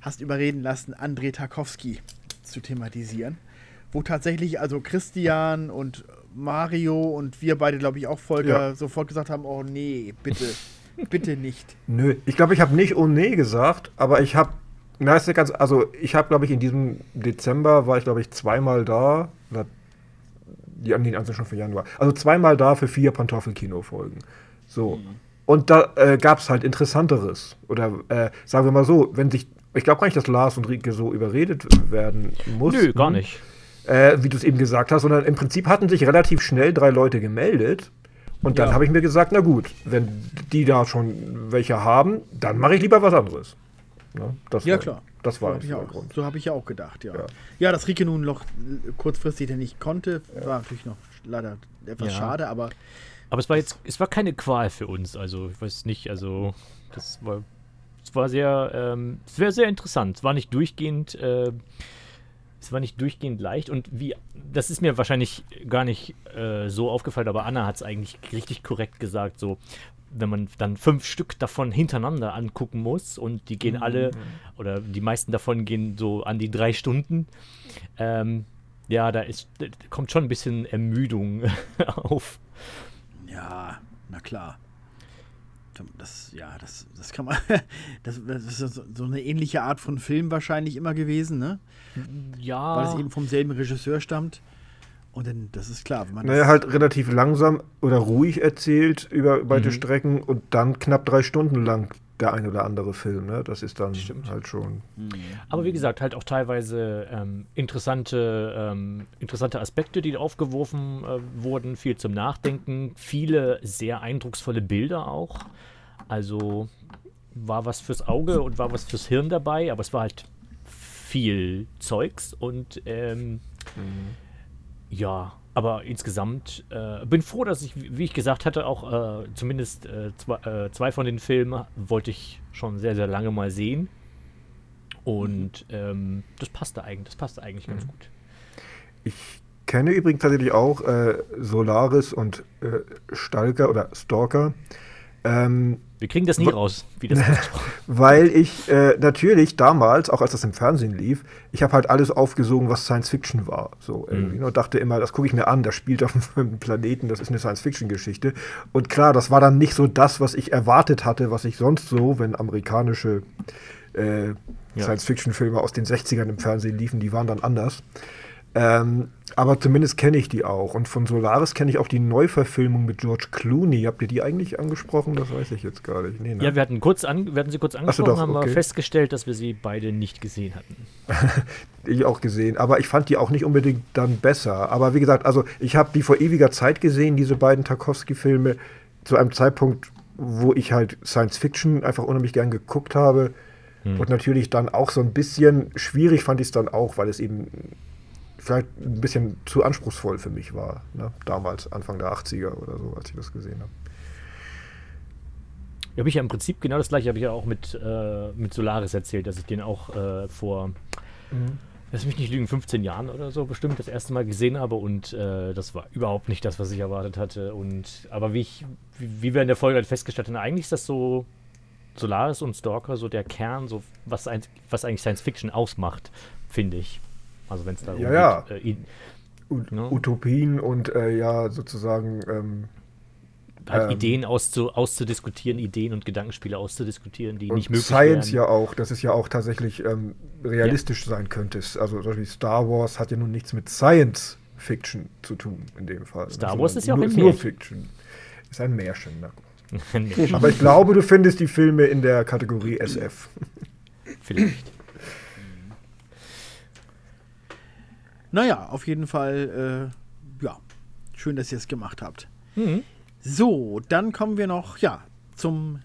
hast überreden lassen, André Tarkowski zu thematisieren wo tatsächlich also Christian und Mario und wir beide, glaube ich, auch Volker ja. sofort gesagt haben, oh nee, bitte, bitte nicht. Nö, ich glaube, ich habe nicht oh nee gesagt, aber ich habe, na, ist ganz, also ich habe, glaube ich, in diesem Dezember war ich, glaube ich, zweimal da, die an den anderen schon für Januar, also zweimal da für vier Pantoffel-Kino-Folgen. So. Mhm. Und da äh, gab es halt Interessanteres. Oder äh, sagen wir mal so, wenn sich, ich glaube gar nicht, dass Lars und Rike so überredet werden muss. Nö, gar nicht äh, wie du es eben gesagt hast, sondern im Prinzip hatten sich relativ schnell drei Leute gemeldet. Und dann ja. habe ich mir gesagt, na gut, wenn die da schon welche haben, dann mache ich lieber was anderes. Ne? ja, war, klar. Das war so der Grund. So habe ich ja auch gedacht, ja. ja. Ja, dass Rike nun noch kurzfristig nicht konnte, ja. war natürlich noch leider etwas schade, aber. Aber es war jetzt, es war keine Qual für uns, also ich weiß nicht, also Das war, das war sehr, ähm, es wäre sehr interessant. Es war nicht durchgehend, äh, es war nicht durchgehend leicht und wie, das ist mir wahrscheinlich gar nicht äh, so aufgefallen, aber Anna hat es eigentlich richtig korrekt gesagt, so, wenn man dann fünf Stück davon hintereinander angucken muss und die gehen alle, oder die meisten davon gehen so an die drei Stunden, ähm, ja, da ist, kommt schon ein bisschen Ermüdung auf. Ja, na klar. Das, ja, das, das kann man. Das, das ist so so eine ähnliche Art von Film wahrscheinlich immer gewesen, ne? Ja. Weil es eben vom selben Regisseur stammt. Und dann, das ist klar, wenn man Naja, das, halt relativ langsam oder ruhig erzählt über weite Mhm. Strecken und dann knapp drei Stunden lang der ein oder andere Film, ne? Das ist dann Stimmt. halt schon. Aber wie gesagt, halt auch teilweise ähm, interessante, ähm, interessante Aspekte, die aufgeworfen äh, wurden, viel zum Nachdenken, viele sehr eindrucksvolle Bilder auch. Also war was fürs Auge und war was fürs Hirn dabei, aber es war halt viel Zeugs und ähm, ja, aber insgesamt äh, bin froh, dass ich, wie ich gesagt hatte, auch äh, zumindest äh, zwei, äh, zwei von den Filmen wollte ich schon sehr, sehr lange mal sehen. Und ähm, das passte eigentlich, das passte eigentlich ganz gut. Ich kenne übrigens tatsächlich auch äh, Solaris und äh, Stalker oder Stalker. Ähm, Wir kriegen das nie raus, wie das Weil ich äh, natürlich damals, auch als das im Fernsehen lief, ich habe halt alles aufgesogen, was Science Fiction war. So irgendwie. Mhm. Und dachte immer, das gucke ich mir an, das spielt auf einem Planeten, das ist eine Science Fiction-Geschichte. Und klar, das war dann nicht so das, was ich erwartet hatte, was ich sonst so, wenn amerikanische äh, Ja. Science-Fiction-Filme aus den 60ern im Fernsehen liefen, die waren dann anders. Ähm, aber zumindest kenne ich die auch. Und von Solaris kenne ich auch die Neuverfilmung mit George Clooney. Habt ihr die eigentlich angesprochen? Das weiß ich jetzt gar nicht. Nee, ne? Ja, wir hatten, kurz an, wir hatten sie kurz so, angesprochen, doch, haben okay. wir festgestellt, dass wir sie beide nicht gesehen hatten. Ich auch gesehen, aber ich fand die auch nicht unbedingt dann besser. Aber wie gesagt, also ich habe die vor ewiger Zeit gesehen, diese beiden Tarkovsky-Filme, zu einem Zeitpunkt, wo ich halt Science Fiction einfach unheimlich gern geguckt habe. Und natürlich dann auch so ein bisschen schwierig fand ich es dann auch, weil es eben vielleicht ein bisschen zu anspruchsvoll für mich war. Ne? Damals, Anfang der 80er oder so, als ich das gesehen habe. Ja, habe ich ja im Prinzip genau das gleiche, habe ich ja auch mit, äh, mit Solaris erzählt, dass ich den auch äh, vor, lass mich nicht lügen, 15 Jahren oder so bestimmt das erste Mal gesehen habe und äh, das war überhaupt nicht das, was ich erwartet hatte. Und aber wie ich, wie, wie wir in der Folge halt festgestellt haben, eigentlich ist das so Solaris und Stalker so der Kern, so was, ein, was eigentlich Science Fiction ausmacht, finde ich. Also wenn es darum Ja, ja. geht, äh, i- Ut Ja. Utopien und äh, ja, sozusagen ähm, halt Ähm. Ideen auszu, auszudiskutieren, Ideen und Gedankenspiele auszudiskutieren, die nicht möglich Science wären. ja auch, dass es ja auch tatsächlich ähm, realistisch sein könnte. Also zum Beispiel Star Wars hat ja nun nichts mit Science Fiction zu tun in dem Fall. Star Wars ist ja auch nur, ein ist nur Märchen. Fiction. Ist ein Märchen. Na gut. Nee, Aber ich glaube, du findest die Filme in der Kategorie SF. Vielleicht. Naja, auf jeden Fall, äh, ja, schön, dass ihr es gemacht habt. Mhm. So, dann kommen wir noch, ja, zum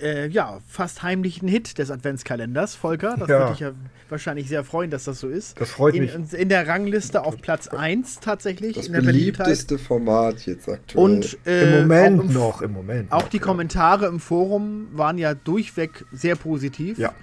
äh, ja, fast heimlichen Hit des Adventskalenders, Volker. Das Ja. würde dich ja wahrscheinlich sehr freuen, dass das so ist. Das freut in, mich. In der Rangliste auf Platz 1 tatsächlich. Das in der beliebteste Format jetzt aktuell. Und äh, Im Moment im, noch, im Moment. Auch noch, die ja. Kommentare im Forum waren ja durchweg sehr positiv. Ja.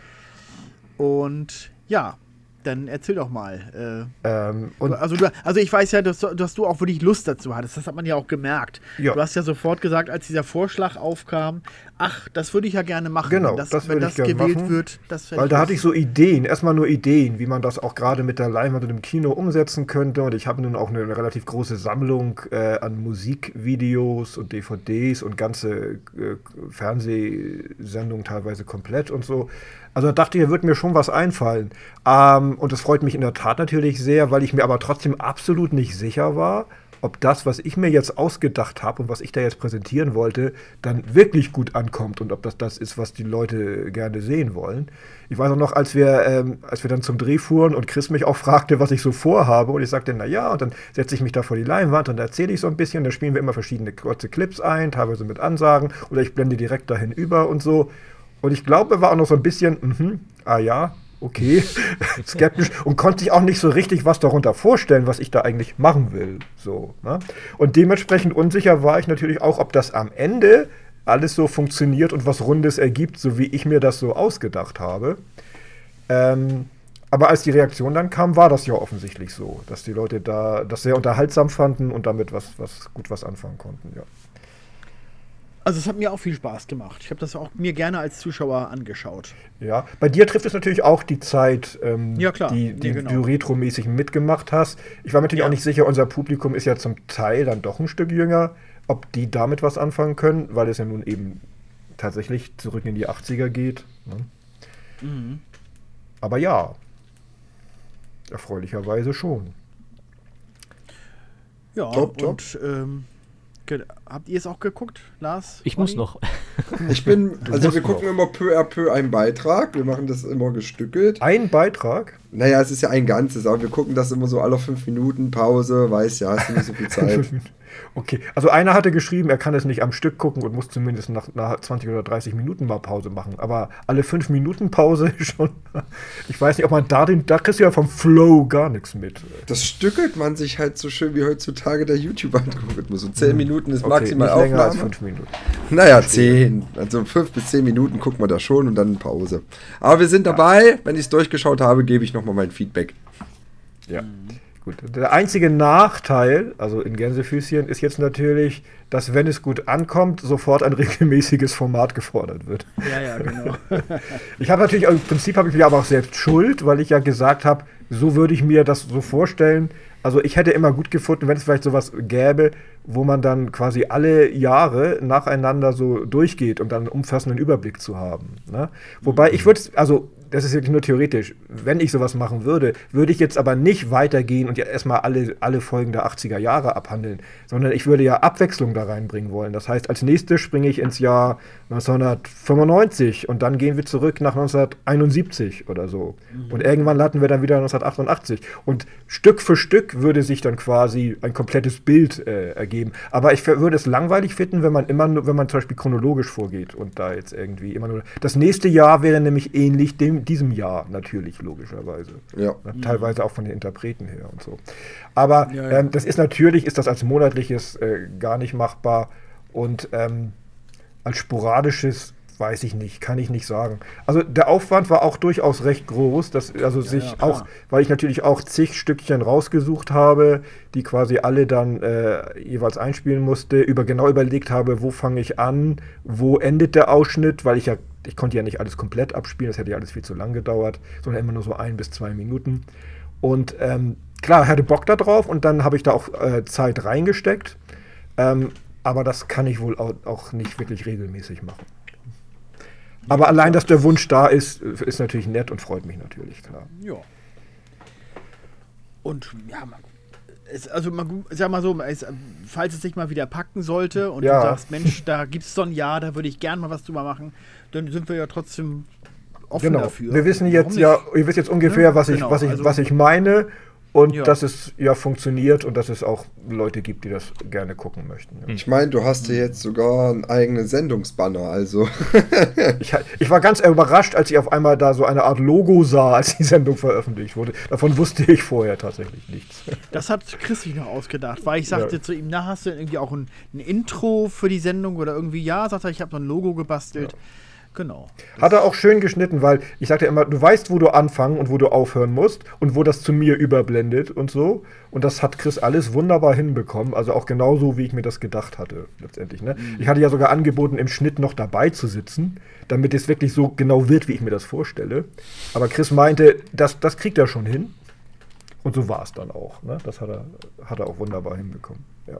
Und ja, dann erzähl doch mal. Äh, Ähm, also, du, also ich weiß ja, dass, dass du auch wirklich Lust dazu hattest. Das hat man ja auch gemerkt. Ja. Du hast ja sofort gesagt, als dieser Vorschlag aufkam, ach, das würde ich ja gerne machen. Genau, wenn das, das wenn das gewählt machen. wird. Weil da hatte ich so Ideen, erstmal nur Ideen, wie man das auch gerade mit der Leinwand und im Kino umsetzen könnte. Und ich habe nun auch eine relativ große Sammlung äh, an Musikvideos und DVDs und ganze äh, Fernsehsendungen teilweise komplett und so. Also da dachte ich, da wird mir schon was einfallen. Ähm, und das freut mich in der Tat natürlich sehr, weil ich mir aber trotzdem absolut nicht sicher war, ob das, was ich mir jetzt ausgedacht habe und was ich da jetzt präsentieren wollte, dann wirklich gut ankommt und ob das das ist, was die Leute gerne sehen wollen. Ich weiß auch noch, als wir, ähm, als wir dann zum Dreh fuhren und Chris mich auch fragte, was ich so vorhabe, und ich sagte, na ja, und dann setze ich mich da vor die Leinwand und erzähle ich so ein bisschen, da spielen wir immer verschiedene kurze Clips ein, teilweise mit Ansagen, oder ich blende direkt dahin über und so. Und ich glaube, er war auch noch so ein bisschen, mhm, ah ja, okay, skeptisch und konnte sich auch nicht so richtig was darunter vorstellen, was ich da eigentlich machen will. So, ne? Und dementsprechend unsicher war ich natürlich auch, ob das am Ende alles so funktioniert und was Rundes ergibt, so wie ich mir das so ausgedacht habe. Ähm, aber als die Reaktion dann kam, war das ja offensichtlich so, dass die Leute da das sehr unterhaltsam fanden und damit was, was gut was anfangen konnten, ja. Also es hat mir auch viel Spaß gemacht. Ich habe das auch mir gerne als Zuschauer angeschaut. Ja, bei dir trifft es natürlich auch die Zeit, ähm, Ja, klar. die, die genau. du retromäßig mitgemacht hast. Ich war mir natürlich Ja. auch nicht sicher, unser Publikum ist ja zum Teil dann doch ein Stück jünger, ob die damit was anfangen können, weil es ja nun eben tatsächlich zurück in die 80er geht. Ne? Mhm. Aber ja, erfreulicherweise schon. Ja, Top, top. und ähm, ge- habt ihr es auch geguckt, Lars? Ich muss Olli? noch. Ich bin, also wir gucken noch. immer peu à peu einen Beitrag. Wir machen das immer gestückelt. Ein Beitrag. Naja, es ist ja ein ganzes, aber wir gucken das immer so alle fünf Minuten, Pause, weiß ja, hast du nicht so viel Zeit. Okay, also einer hatte geschrieben, er kann es nicht am Stück gucken und muss zumindest nach, nach 20 oder 30 Minuten mal Pause machen. Aber alle 5 Minuten Pause schon. Ich weiß nicht, ob man da den, da kriegst du ja vom Flow gar nichts mit. Das stückelt man sich halt so schön wie heutzutage der YouTube-Algorithmus. So zehn Minuten ist Mhm. Okay, maximal nicht länger als. 5 Minuten. Naja, zehn. Also fünf bis zehn Minuten gucken wir da schon und dann Pause. Aber wir sind dabei. Wenn ich es durchgeschaut habe, gebe ich nochmal mein Feedback. Ja. Gut. Der einzige Nachteil, also in Gänsefüßchen, ist jetzt natürlich, dass wenn es gut ankommt, sofort ein regelmäßiges Format gefordert wird. Ja, ja, genau. Ich habe natürlich, im Prinzip habe ich mich aber auch selbst schuld, weil ich ja gesagt habe, so würde ich mir das so vorstellen. Also ich hätte immer gut gefunden, wenn es vielleicht sowas gäbe, wo man dann quasi alle Jahre nacheinander so durchgeht, um dann einen umfassenden Überblick zu haben. Ne? Wobei ich würde, also das ist wirklich nur theoretisch, wenn ich sowas machen würde, würde ich jetzt aber nicht weitergehen und ja erstmal alle, alle Folgen der 80er Jahre abhandeln, sondern ich würde ja Abwechslung da reinbringen wollen. Das heißt, als nächstes springe ich ins Jahr 1995 und dann gehen wir zurück nach 1971 oder so. Und irgendwann landen wir dann wieder 1988. Und Stück für Stück würde sich dann quasi ein komplettes Bild äh, ergeben. Aber ich würde es langweilig finden, wenn man immer nur, wenn man zum Beispiel chronologisch vorgeht und da jetzt irgendwie immer nur. Das nächste Jahr wäre nämlich ähnlich dem, diesem Jahr, natürlich, logischerweise. Ja. Ne? Teilweise auch von den Interpreten her und so. Aber Ja, ja. Ähm, das ist natürlich, ist das als monatliches äh, gar nicht machbar und ähm, als sporadisches weiß ich nicht, kann ich nicht sagen. Also der Aufwand war auch durchaus recht groß, dass also sich ja, auch, weil ich natürlich auch zig Stückchen rausgesucht habe, die quasi alle dann äh, jeweils einspielen musste, über genau überlegt habe, wo fange ich an, wo endet der Ausschnitt, weil ich ja ich konnte ja nicht alles komplett abspielen, das hätte ja alles viel zu lang gedauert, sondern immer nur so ein bis zwei Minuten. Und ähm, klar, hatte Bock da drauf und dann habe ich da auch äh, Zeit reingesteckt. Ähm, aber das kann ich wohl auch, auch nicht wirklich regelmäßig machen. Aber allein, dass der Wunsch da ist, ist natürlich nett und freut mich natürlich, klar. Ja. Und ja, man, es, also man, sag mal so, es, falls es sich mal wieder packen sollte und Ja. du sagst, Mensch, da gibt es so ein Jahr, da würde ich gern mal was drüber machen, dann sind wir ja trotzdem offen Genau. dafür. Wir wissen jetzt ja, ihr wisst jetzt ungefähr, Ja, was, ich, genau, was, ich, also- was ich meine und Ja. dass es ja funktioniert und dass es auch Leute gibt, die das gerne gucken möchten. Ja. Ich meine, du hast ja jetzt sogar einen eigenen Sendungsbanner, also. Ich, ich war ganz überrascht, als ich auf einmal da so eine Art Logo sah, als die Sendung veröffentlicht wurde. Davon wusste ich vorher tatsächlich nichts. Das hat Chris sich noch ausgedacht, weil ich sagte Ja. zu ihm, na, hast du irgendwie auch ein, ein Intro für die Sendung oder irgendwie, ja, sagt er, ich habe noch ein Logo gebastelt. Genau. Hat er auch schön geschnitten, weil ich sagte immer, du weißt, wo du anfangen und wo du aufhören musst und wo das zu mir überblendet und so. Und das hat Chris alles wunderbar hinbekommen. Also auch genauso, wie ich mir das gedacht hatte, letztendlich. Ne? Ich hatte ja sogar angeboten, im Schnitt noch dabei zu sitzen, damit es wirklich so genau wird, wie ich mir das vorstelle. Aber Chris meinte, das, das kriegt er schon hin. Und so war es dann auch. Ne? Das hat er, hat er auch wunderbar hinbekommen. Ja.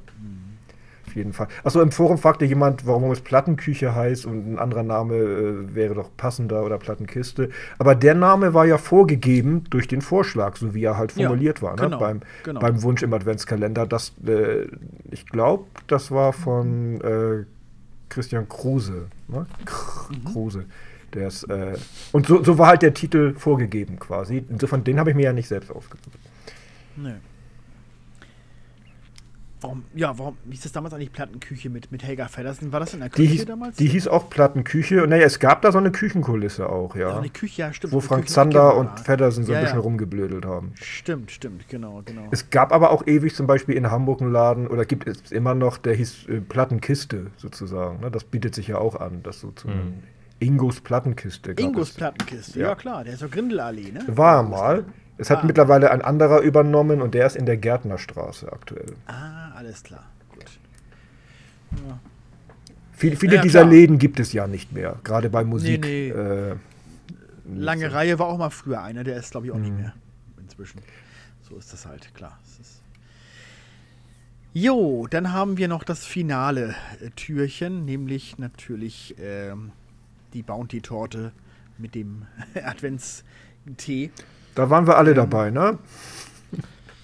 Auf jeden Fall. Achso, im Forum fragte jemand, warum es Plattenküche heißt und ein anderer Name äh, wäre doch passender oder Plattenkiste. Aber der Name war ja vorgegeben durch den Vorschlag, so wie er halt Ja, formuliert war, ne? genau, beim, genau. beim Wunsch im Adventskalender. Das, äh, ich glaube, das war von äh, Christian Kruse. Ne? Mhm. Kruse. Ist, äh, und so, so war halt der Titel vorgegeben quasi. Insofern, den habe ich mir ja nicht selbst ausgesucht. Nee. Warum, ja, warum hieß das damals eigentlich Plattenküche mit, mit Helga Feddersen? War das in der Die Küche hieß, damals? die hieß auch Plattenküche. Naja, es gab da so eine Küchenkulisse auch, ja. ja. eine Küche, ja, stimmt. wo Frank Zander genau, und. Feddersen so Ja, ein bisschen ja. rumgeblödelt haben. Stimmt, stimmt, genau, genau. Es gab aber auch ewig zum Beispiel in Hamburg einen Laden, oder gibt es immer noch, der hieß äh, Plattenkiste sozusagen. Ne? Das bietet sich ja auch an, das so zu nennen. Ingos Plattenkiste. Ingos es. Plattenkiste, ja. Ja. klar, der ist doch Grindelallee, ne? War mal. Es hat Ah. mittlerweile ein anderer übernommen und der ist in der Gärtnerstraße aktuell. Ah, alles klar, gut. Viel, viele Ja, dieser klar. Läden gibt es ja nicht mehr, gerade bei Musik. nee. Äh, Lange Reihe war auch mal früher einer, der ist glaube ich auch Mhm. nicht mehr inzwischen. So ist das halt, klar. Jo, dann haben wir noch das finale äh, Türchen, nämlich natürlich ähm, die Bounty-Torte mit dem Adventstee. Da waren wir alle Ähm, dabei, ne?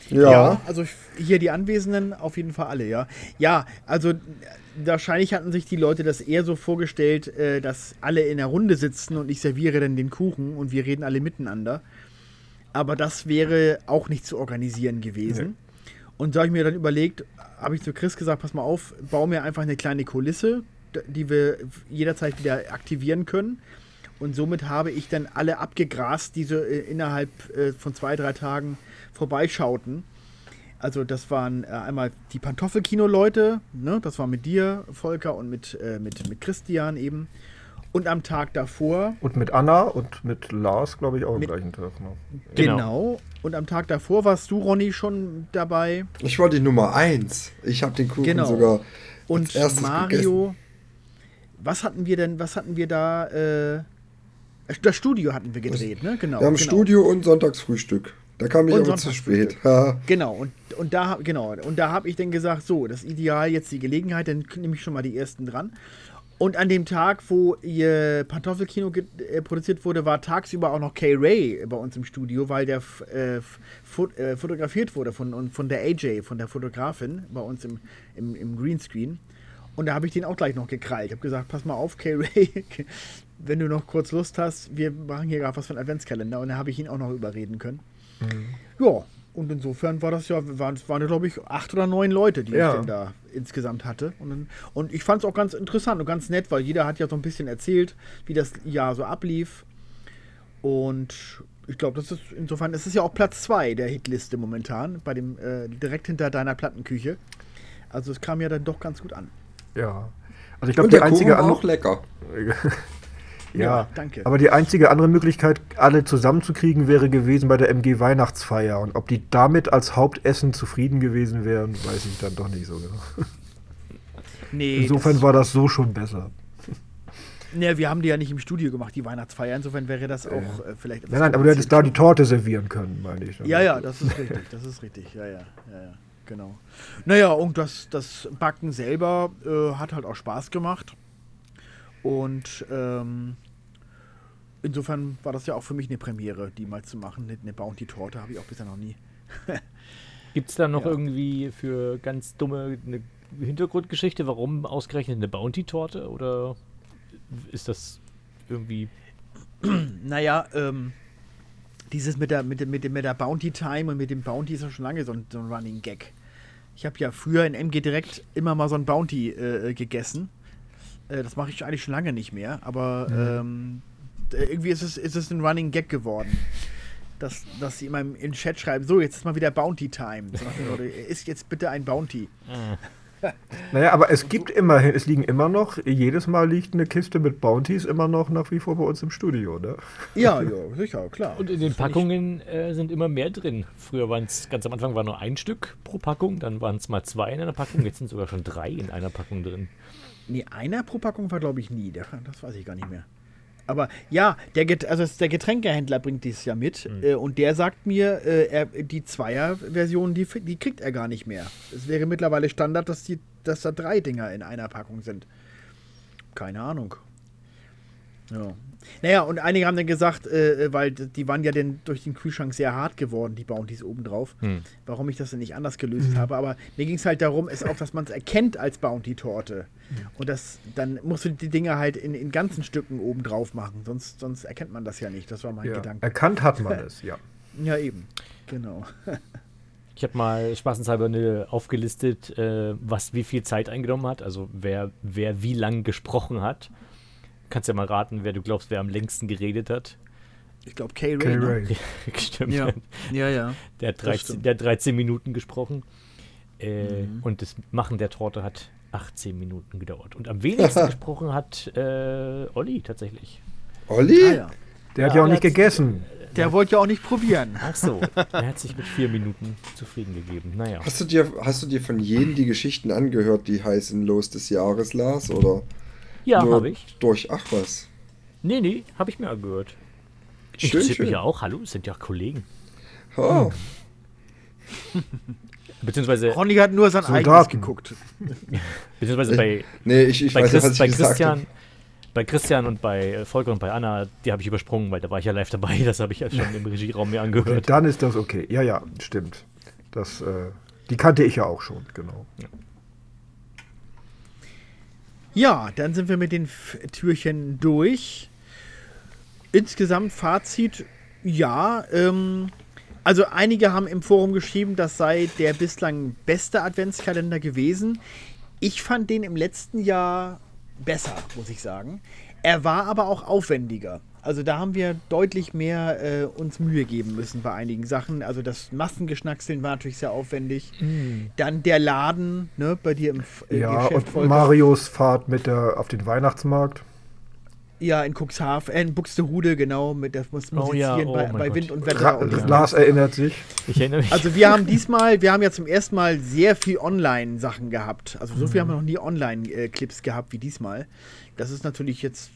Ja. also f- hier die Anwesenden auf jeden Fall alle, ja. Ja, also wahrscheinlich hatten sich die Leute das eher so vorgestellt, äh, dass alle in der Runde sitzen und ich serviere dann den Kuchen und wir reden alle miteinander. Aber das wäre auch nicht zu organisieren gewesen. Und so habe ich mir dann überlegt, habe ich zu Chris gesagt, pass mal auf, bau mir einfach eine kleine Kulisse, die wir jederzeit wieder aktivieren können. Und somit habe ich dann alle abgegrast, die so äh, innerhalb äh, von zwei, drei Tagen vorbeischauten. Also das waren äh, einmal die Pantoffelkino-Leute, ne? das war mit dir, Volker, und mit, äh, mit, mit Christian eben. Und am Tag davor, Und mit Anna und mit Lars, glaube ich, auch am gleichen Tag. Ne? genau. Genau. und am Tag davor warst du, Ronny, schon dabei. Ich war die Nummer eins. Ich habe den Kuchen Genau. sogar Und Mario, was hatten wir denn, was hatten wir da, äh, das Studio hatten wir gedreht, ne? Genau. Wir haben genau. Studio und Sonntagsfrühstück. Da kam ich Und aber zu spät. Genau, und, und da genau, und da habe ich dann gesagt, so, das ist ideal, jetzt die Gelegenheit, dann nehme ich schon mal die ersten dran. Und an dem Tag, wo ihr Pantoffelkino äh, produziert wurde, war tagsüber auch noch Kay Ray bei uns im Studio, weil der äh, äh, fotografiert wurde von, von der AJ, von der Fotografin bei uns im, im, im Greenscreen. Und da habe ich den auch gleich noch gekrallt. Ich habe gesagt, pass mal auf, Kay Ray, wenn du noch kurz Lust hast, wir machen hier gerade was für einen Adventskalender. Und da habe ich ihn auch noch überreden können. Ja, und insofern war das ja, waren, es waren glaube ich acht oder neun Leute, die Ja. ich denn da insgesamt hatte. Und, dann- und ich fand es auch ganz interessant und ganz nett, weil jeder hat ja so ein bisschen erzählt, wie das Jahr so ablief. Und ich glaube, das ist insofern, es ist ja auch Platz zwei der Hitliste momentan, bei dem äh, direkt hinter deiner Plattenküche. Also es kam ja dann doch ganz gut an. Ja. Also ich glaube, die der Kuchen einzige war andere. auch lecker. Ja, Ja, danke. Aber die einzige andere Möglichkeit, alle zusammenzukriegen, wäre gewesen bei der MG Weihnachtsfeier. Und ob die damit als Hauptessen zufrieden gewesen wären, weiß ich dann doch nicht so genau. Nee, Insofern war das so schon besser. nee, wir haben die ja nicht im Studio gemacht, die Weihnachtsfeier. Insofern wäre das auch äh, vielleicht Nein, nein, aber du hättest da die. Torte servieren können, meine ich. Ja, ja, das ist richtig, das ist richtig, ja, ja, ja, ja, genau. Naja, und das, das Backen selber äh, hat halt auch Spaß gemacht. Und ähm, insofern war das ja auch für mich eine Premiere, die mal zu machen. Eine, Bounty-Torte habe ich auch bisher noch nie. Gibt es da noch Ja. irgendwie für ganz dumme eine Hintergrundgeschichte, warum ausgerechnet eine Bounty-Torte? Oder ist das irgendwie. Naja, ähm, dieses mit der, mit, mit, mit der Bounty Time und mit dem Bounty ist ja schon lange so ein, so ein Running Gag. Ich habe ja früher in MG Direkt immer mal so ein Bounty äh, gegessen. Äh, das mache ich eigentlich schon lange nicht mehr, aber ähm, d- irgendwie ist es, ist es ein Running Gag geworden. Dass, dass sie immer im, Chat schreiben, so, jetzt ist mal wieder Bounty Time. So isst jetzt bitte ein Bounty. Naja, aber es gibt immerhin, es liegen immer noch, jedes Mal liegt eine Kiste mit Bounties immer noch nach wie vor bei uns im Studio, ne? Ja, ja, sicher, klar. Und in den Das Packungen äh, sind immer mehr drin. Früher waren es, ganz am Anfang war nur ein Stück pro Packung, dann waren es mal zwei in einer Packung, jetzt sind sogar schon drei in einer Packung drin. Nee, einer pro Packung war, glaube ich, nie. Der, das weiß ich gar nicht mehr. Aber ja, der, Get also der Getränkehändler bringt dies ja mit. Äh, und der sagt mir, äh, er, die Zweier-Version, die, die kriegt er gar nicht mehr. Es wäre mittlerweile Standard, dass, die, dass da drei Dinger in einer Packung sind. Keine Ahnung. Ja. Naja, und einige haben dann gesagt, äh, weil d- die waren ja denn durch den Kühlschrank sehr hart geworden, die Bounties obendrauf, Hm. warum ich das denn nicht anders gelöst habe. Aber mir ging es halt darum, ist auch, dass man es erkennt als Bounty-Torte. Und das, dann musst du die Dinger halt in, in ganzen Stücken obendrauf machen, sonst, sonst erkennt man das ja nicht. Das war mein Ja. Gedanke. Erkannt hat man es, ja. Ja, eben. Genau. Ich habe mal spaßenshalber eine aufgelistet, äh, was wie viel Zeit eingenommen hat, also wer, wer wie lang gesprochen hat. Kannst ja mal raten, wer du glaubst, wer am längsten geredet hat. Ich glaube, K-Ray. K. ne? Ray. Stimmt. Ja, ja, ja. Der, hat Das 13, stimmt. der hat 13 Minuten gesprochen. Äh, Mhm. Und das Machen der Torte hat 18 Minuten gedauert. Und am wenigsten gesprochen hat äh, Olli tatsächlich. Olli? Ah, ja. Der hat Ja, ja auch nicht gegessen. Der wollte ja auch nicht probieren. Ach so, er hat sich mit vier Minuten zufrieden gegeben. Naja. Hast du, dir, hast du dir von jedem die Geschichten angehört, die heißen Los des Jahres, Lars? Oder Ja, habe ich. durch, ach was. Nee, nee, habe ich mir angehört. Schön, Interessiert schön. mich ja auch. Hallo, es sind ja Kollegen. Oh, Beziehungsweise, Ronny hat nur sein eigenes Soldaten. geguckt. beziehungsweise bei, nee, ich, ich bei, weiß ja, Chris, was ich bei gesagt Christian. habe. Bei Christian und bei äh, Volker und bei Anna, die habe ich übersprungen, weil da war ich ja live dabei. Das habe ich ja schon im Regieraum mir Okay, angehört. dann ist das okay. Ja, ja, stimmt. Das, äh, die kannte ich ja auch schon, genau. Ja, dann sind wir mit den F Türchen durch. Insgesamt Fazit, ja. Ähm, also einige haben im Forum geschrieben, das sei der bislang beste Adventskalender gewesen. Ich fand den im letzten Jahr besser, muss ich sagen. Er war aber auch aufwendiger. Also da haben wir deutlich mehr äh, uns Mühe geben müssen bei einigen Sachen. Also das Massengeschnackseln war natürlich sehr aufwendig. Dann der Laden, ne, bei dir im äh, Ja, Geschäft, und. Marios Fahrt mit der, auf den Weihnachtsmarkt. Ja, in Cuxhaven, äh, in Buxtehude, genau, mit der muss Oh ja, oh bei, bei. Wind und Wetter. Ra und Ja. Lars erinnert sich. Ich erinnere mich. also wir haben diesmal, wir haben ja zum ersten Mal sehr viel Online-Sachen gehabt. Also so Mhm. viel haben wir noch nie Online-Clips gehabt wie diesmal. Das ist natürlich jetzt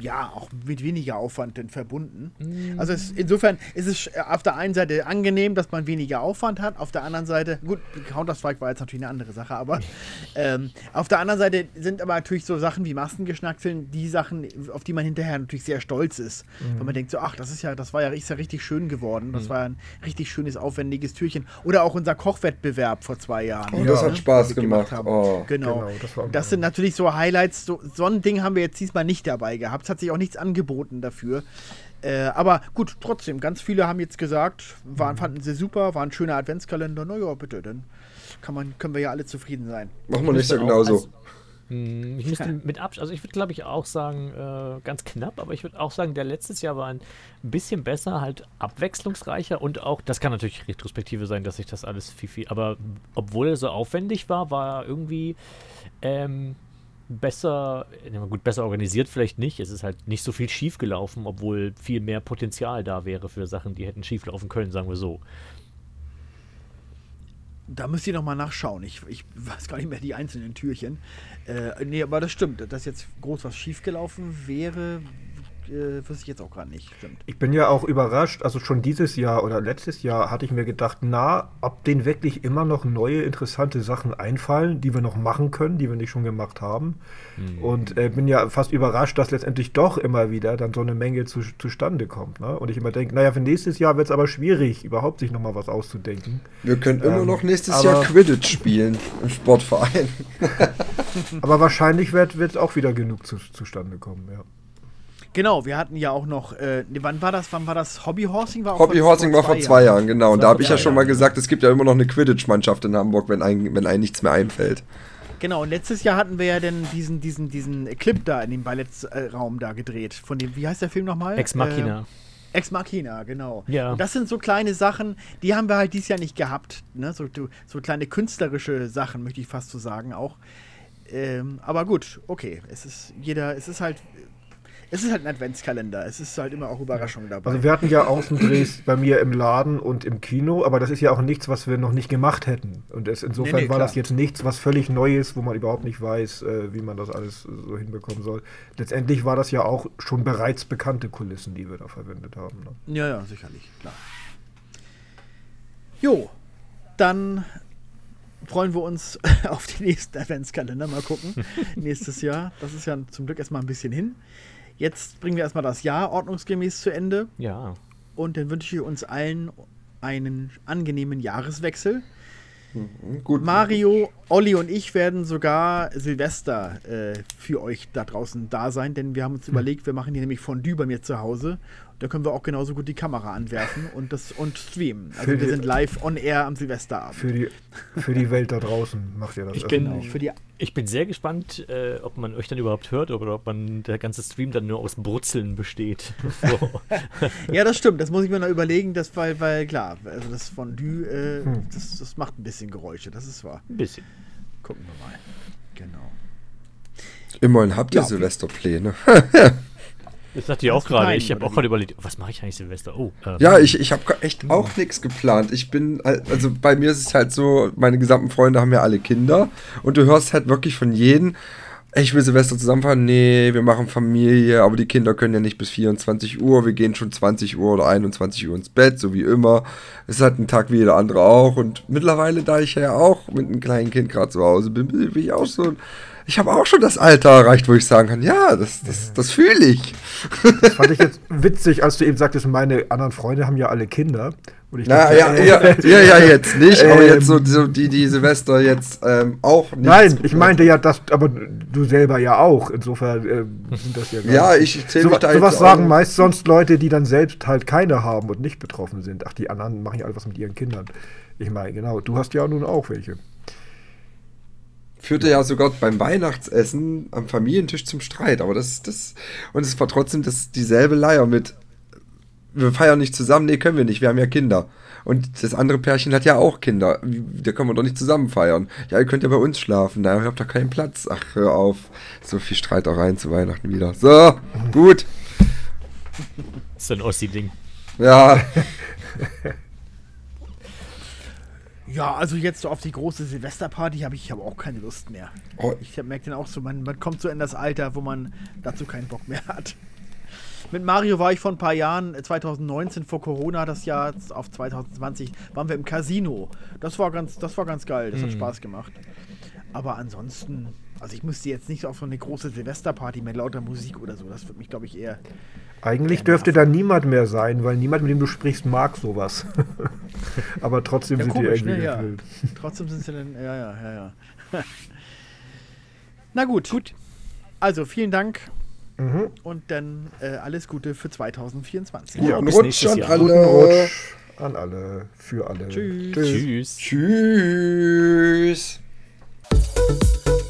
ja auch mit weniger Aufwand denn verbunden. Mhm. Also es, insofern ist es äh, auf der einen Seite angenehm, dass man weniger Aufwand hat, auf der anderen Seite, gut, Counter-Strike war jetzt natürlich eine andere Sache, aber ähm, auf der anderen Seite sind aber natürlich so Sachen wie Maskengeschnackseln die Sachen, auf die man hinterher natürlich sehr stolz ist. Wenn man denkt so, ach, das ist ja, das war ja, ist ja richtig schön geworden, das war ein richtig schönes, aufwendiges Türchen. Oder auch unser Kochwettbewerb vor zwei Jahren. Oh, das Ja. hat Spaß gemacht. haben. Oh. Genau. Genau, das das sind natürlich so Highlights. So, so ein Ding haben wir jetzt diesmal nicht dabei gehabt. Es hat sich auch nichts angeboten dafür. Äh, aber gut, trotzdem, ganz viele haben jetzt gesagt, waren, fanden sie super, war ein schöner Adventskalender. Naja, bitte, dann kann man, können wir ja alle zufrieden sein. Machen wir nicht so genauso. als- Hm, Ich müsste mit Abstand, also ich würde glaube ich auch sagen, äh, ganz knapp, aber ich würde auch sagen, der letztes Jahr war ein bisschen besser, halt abwechslungsreicher und auch, das kann natürlich Retrospektive sein, dass sich das alles viel, viel, aber obwohl er so aufwendig war, war er irgendwie ähm, besser, gut, besser organisiert vielleicht nicht. Es ist halt nicht so viel schief gelaufen, obwohl viel mehr Potenzial da wäre für Sachen, die hätten schief laufen können, sagen wir so. Da müsst ihr noch mal nachschauen. Ich, ich weiß gar nicht mehr die einzelnen Türchen. Äh, nee, aber das stimmt. Dass jetzt groß was schiefgelaufen wäre, äh, wüsste ich jetzt auch gerade nicht. Stimmt. Ich bin ja auch überrascht, also schon dieses Jahr oder letztes Jahr hatte ich mir gedacht, na, ob denen wirklich immer noch neue interessante Sachen einfallen, die wir noch machen können, die wir nicht schon gemacht haben. Und äh, bin ja fast überrascht, dass letztendlich doch immer wieder dann so eine Menge zu, zustande kommt. Ne? Und ich immer denke, naja, für nächstes Jahr wird es aber schwierig, überhaupt sich nochmal was auszudenken. Wir können immer Ähm, noch nächstes Jahr Quidditch spielen im Sportverein. Aber wahrscheinlich wird es auch wieder genug zu, zustande kommen, ja. Genau, wir hatten ja auch noch, äh, wann war das? Wann war das? Hobbyhorsing war auch Hobbyhorsing war vor zwei Jahren, genau. Und da habe ich ja schon mal Jahren, gesagt, es gibt ja immer noch eine Quidditch-Mannschaft in Hamburg, wenn ein, wenn einem nichts mehr einfällt. Genau, und letztes Jahr hatten wir ja dann diesen, diesen, diesen Clip da in dem Ballettraum da gedreht. Von dem, wie heißt der Film nochmal? Ex Machina. Äh, Ex Machina, genau. Ja. Und das sind so kleine Sachen, die haben wir halt dieses Jahr nicht gehabt. Ne? So, so kleine künstlerische Sachen, möchte ich fast so sagen auch. Ähm, aber gut, okay. Es ist jeder, es ist halt, es ist halt ein Adventskalender. Es ist halt immer auch Überraschung dabei. Also wir hatten ja Außendrehs bei mir im Laden und im Kino, aber das ist ja auch nichts, was wir noch nicht gemacht hätten. Und es, insofern Nee, nee, war das jetzt nichts, was völlig Neues, wo man überhaupt nicht weiß, äh, wie man das alles so hinbekommen soll. Letztendlich war das ja auch schon bereits bekannte Kulissen, die wir da verwendet haben. Ne? Ja, ja, sicherlich, klar. Jo, dann freuen wir uns auf den nächsten Adventskalender. Mal gucken. Nächstes Jahr. Das ist ja zum Glück erstmal ein bisschen hin. Jetzt bringen wir erstmal das Jahr ordnungsgemäß zu Ende. Ja. Und dann wünsche ich uns allen einen angenehmen Jahreswechsel. Gut. Mario, Olli und ich werden sogar Silvester äh, für euch da draußen da sein, denn wir haben uns überlegt, wir machen hier nämlich Fondue bei mir zu Hause. Da können wir auch genauso gut die Kamera anwerfen und das und streamen. Also Für wir die- sind live on air am Silvesterabend. Für die, für die Welt da draußen macht ihr das. Ich bin- Genau, für die Ich bin sehr gespannt, äh, ob man euch dann überhaupt hört oder ob man der ganze Stream dann nur aus Brutzeln besteht. So. Ja, das stimmt. Das muss ich mir noch überlegen, das, weil, weil klar, also das Fondue, äh, Hm. das, das macht ein bisschen Geräusche, das ist wahr. Ein bisschen. Gucken wir mal. Genau. Immerhin habt ihr Ja. Silvesterpläne. Das dachte ich auch gerade. Ich habe auch gerade überlegt, was mache ich eigentlich Silvester? Oh, ähm, Ja, ich, ich habe echt auch nichts geplant. Ich bin, also bei mir ist es halt so, meine gesamten Freunde haben ja alle Kinder und du hörst halt wirklich von jedem, ey, ich will Silvester zusammenfahren, nee, wir machen Familie, aber die Kinder können ja nicht bis 24 Uhr, wir gehen schon 20 Uhr oder 21 Uhr ins Bett, so wie immer. Es ist halt ein Tag wie jeder andere auch und mittlerweile, da ich ja auch mit einem kleinen Kind gerade zu Hause bin, bin ich auch so, ich habe auch schon das Alter erreicht, wo ich sagen kann, ja, das, das, das fühle ich. Das fand ich jetzt witzig, als du eben sagtest, meine anderen Freunde haben ja alle Kinder. Und ich Na, dachte, ja, äh, ja, ja, ja, jetzt nicht, aber Ähm, jetzt so, so die, die Silvester jetzt ähm, auch nicht. Nein, ich meinte ja, das, aber du selber ja auch. Insofern äh, sind das ja gar Ja, ich zähle so, mich da Sowas jetzt sagen auch- meist sonst Leute, die dann selbst halt keine haben und nicht betroffen sind. Ach, die anderen machen ja alles was mit ihren Kindern. Ich meine, genau, du hast ja nun auch welche. Führte ja sogar beim Weihnachtsessen am Familientisch zum Streit, aber das, das, und es war trotzdem das, dieselbe Leier mit, wir feiern nicht zusammen, nee, können wir nicht, wir haben ja Kinder. Und das andere Pärchen hat ja auch Kinder, da können wir doch nicht zusammen feiern. Ja, ihr könnt ja bei uns schlafen, na, ihr habt da keinen Platz. Ach, hör auf, so viel Streitereien zu Weihnachten wieder. So, gut, ist so ein Ossi-Ding. ja. Ja, also jetzt so auf die große Silvesterparty habe ich, ich habe auch keine Lust mehr. Oh, Ich merke dann auch so, man, man kommt so in das Alter, wo man dazu keinen Bock mehr hat. Mit Mario war ich vor ein paar Jahren, äh, 2019 vor Corona, das Jahr auf 2020, waren wir im Casino. Das war ganz, das war ganz geil, das hat Spaß gemacht. Aber ansonsten, also ich müsste jetzt nicht auf so eine große Silvesterparty mit lauter Musik oder so. Das würde mich, glaube ich, eher. Eigentlich dürfte nerven. da niemand mehr sein, weil niemand, mit dem du sprichst, mag sowas. aber trotzdem Ja, sind komisch, die irgendwie ne? Ja. gefüllt. Trotzdem sind sie dann. Ja, ja, ja, ja. Na gut. Gut. Also vielen Dank Mhm. und dann äh, alles Gute für 2024. Ja, Guten bis Rutsch nächstes an Jahr. alle. Guten Rutsch an alle, für alle. Tschüss. Tschüss. Tschüss.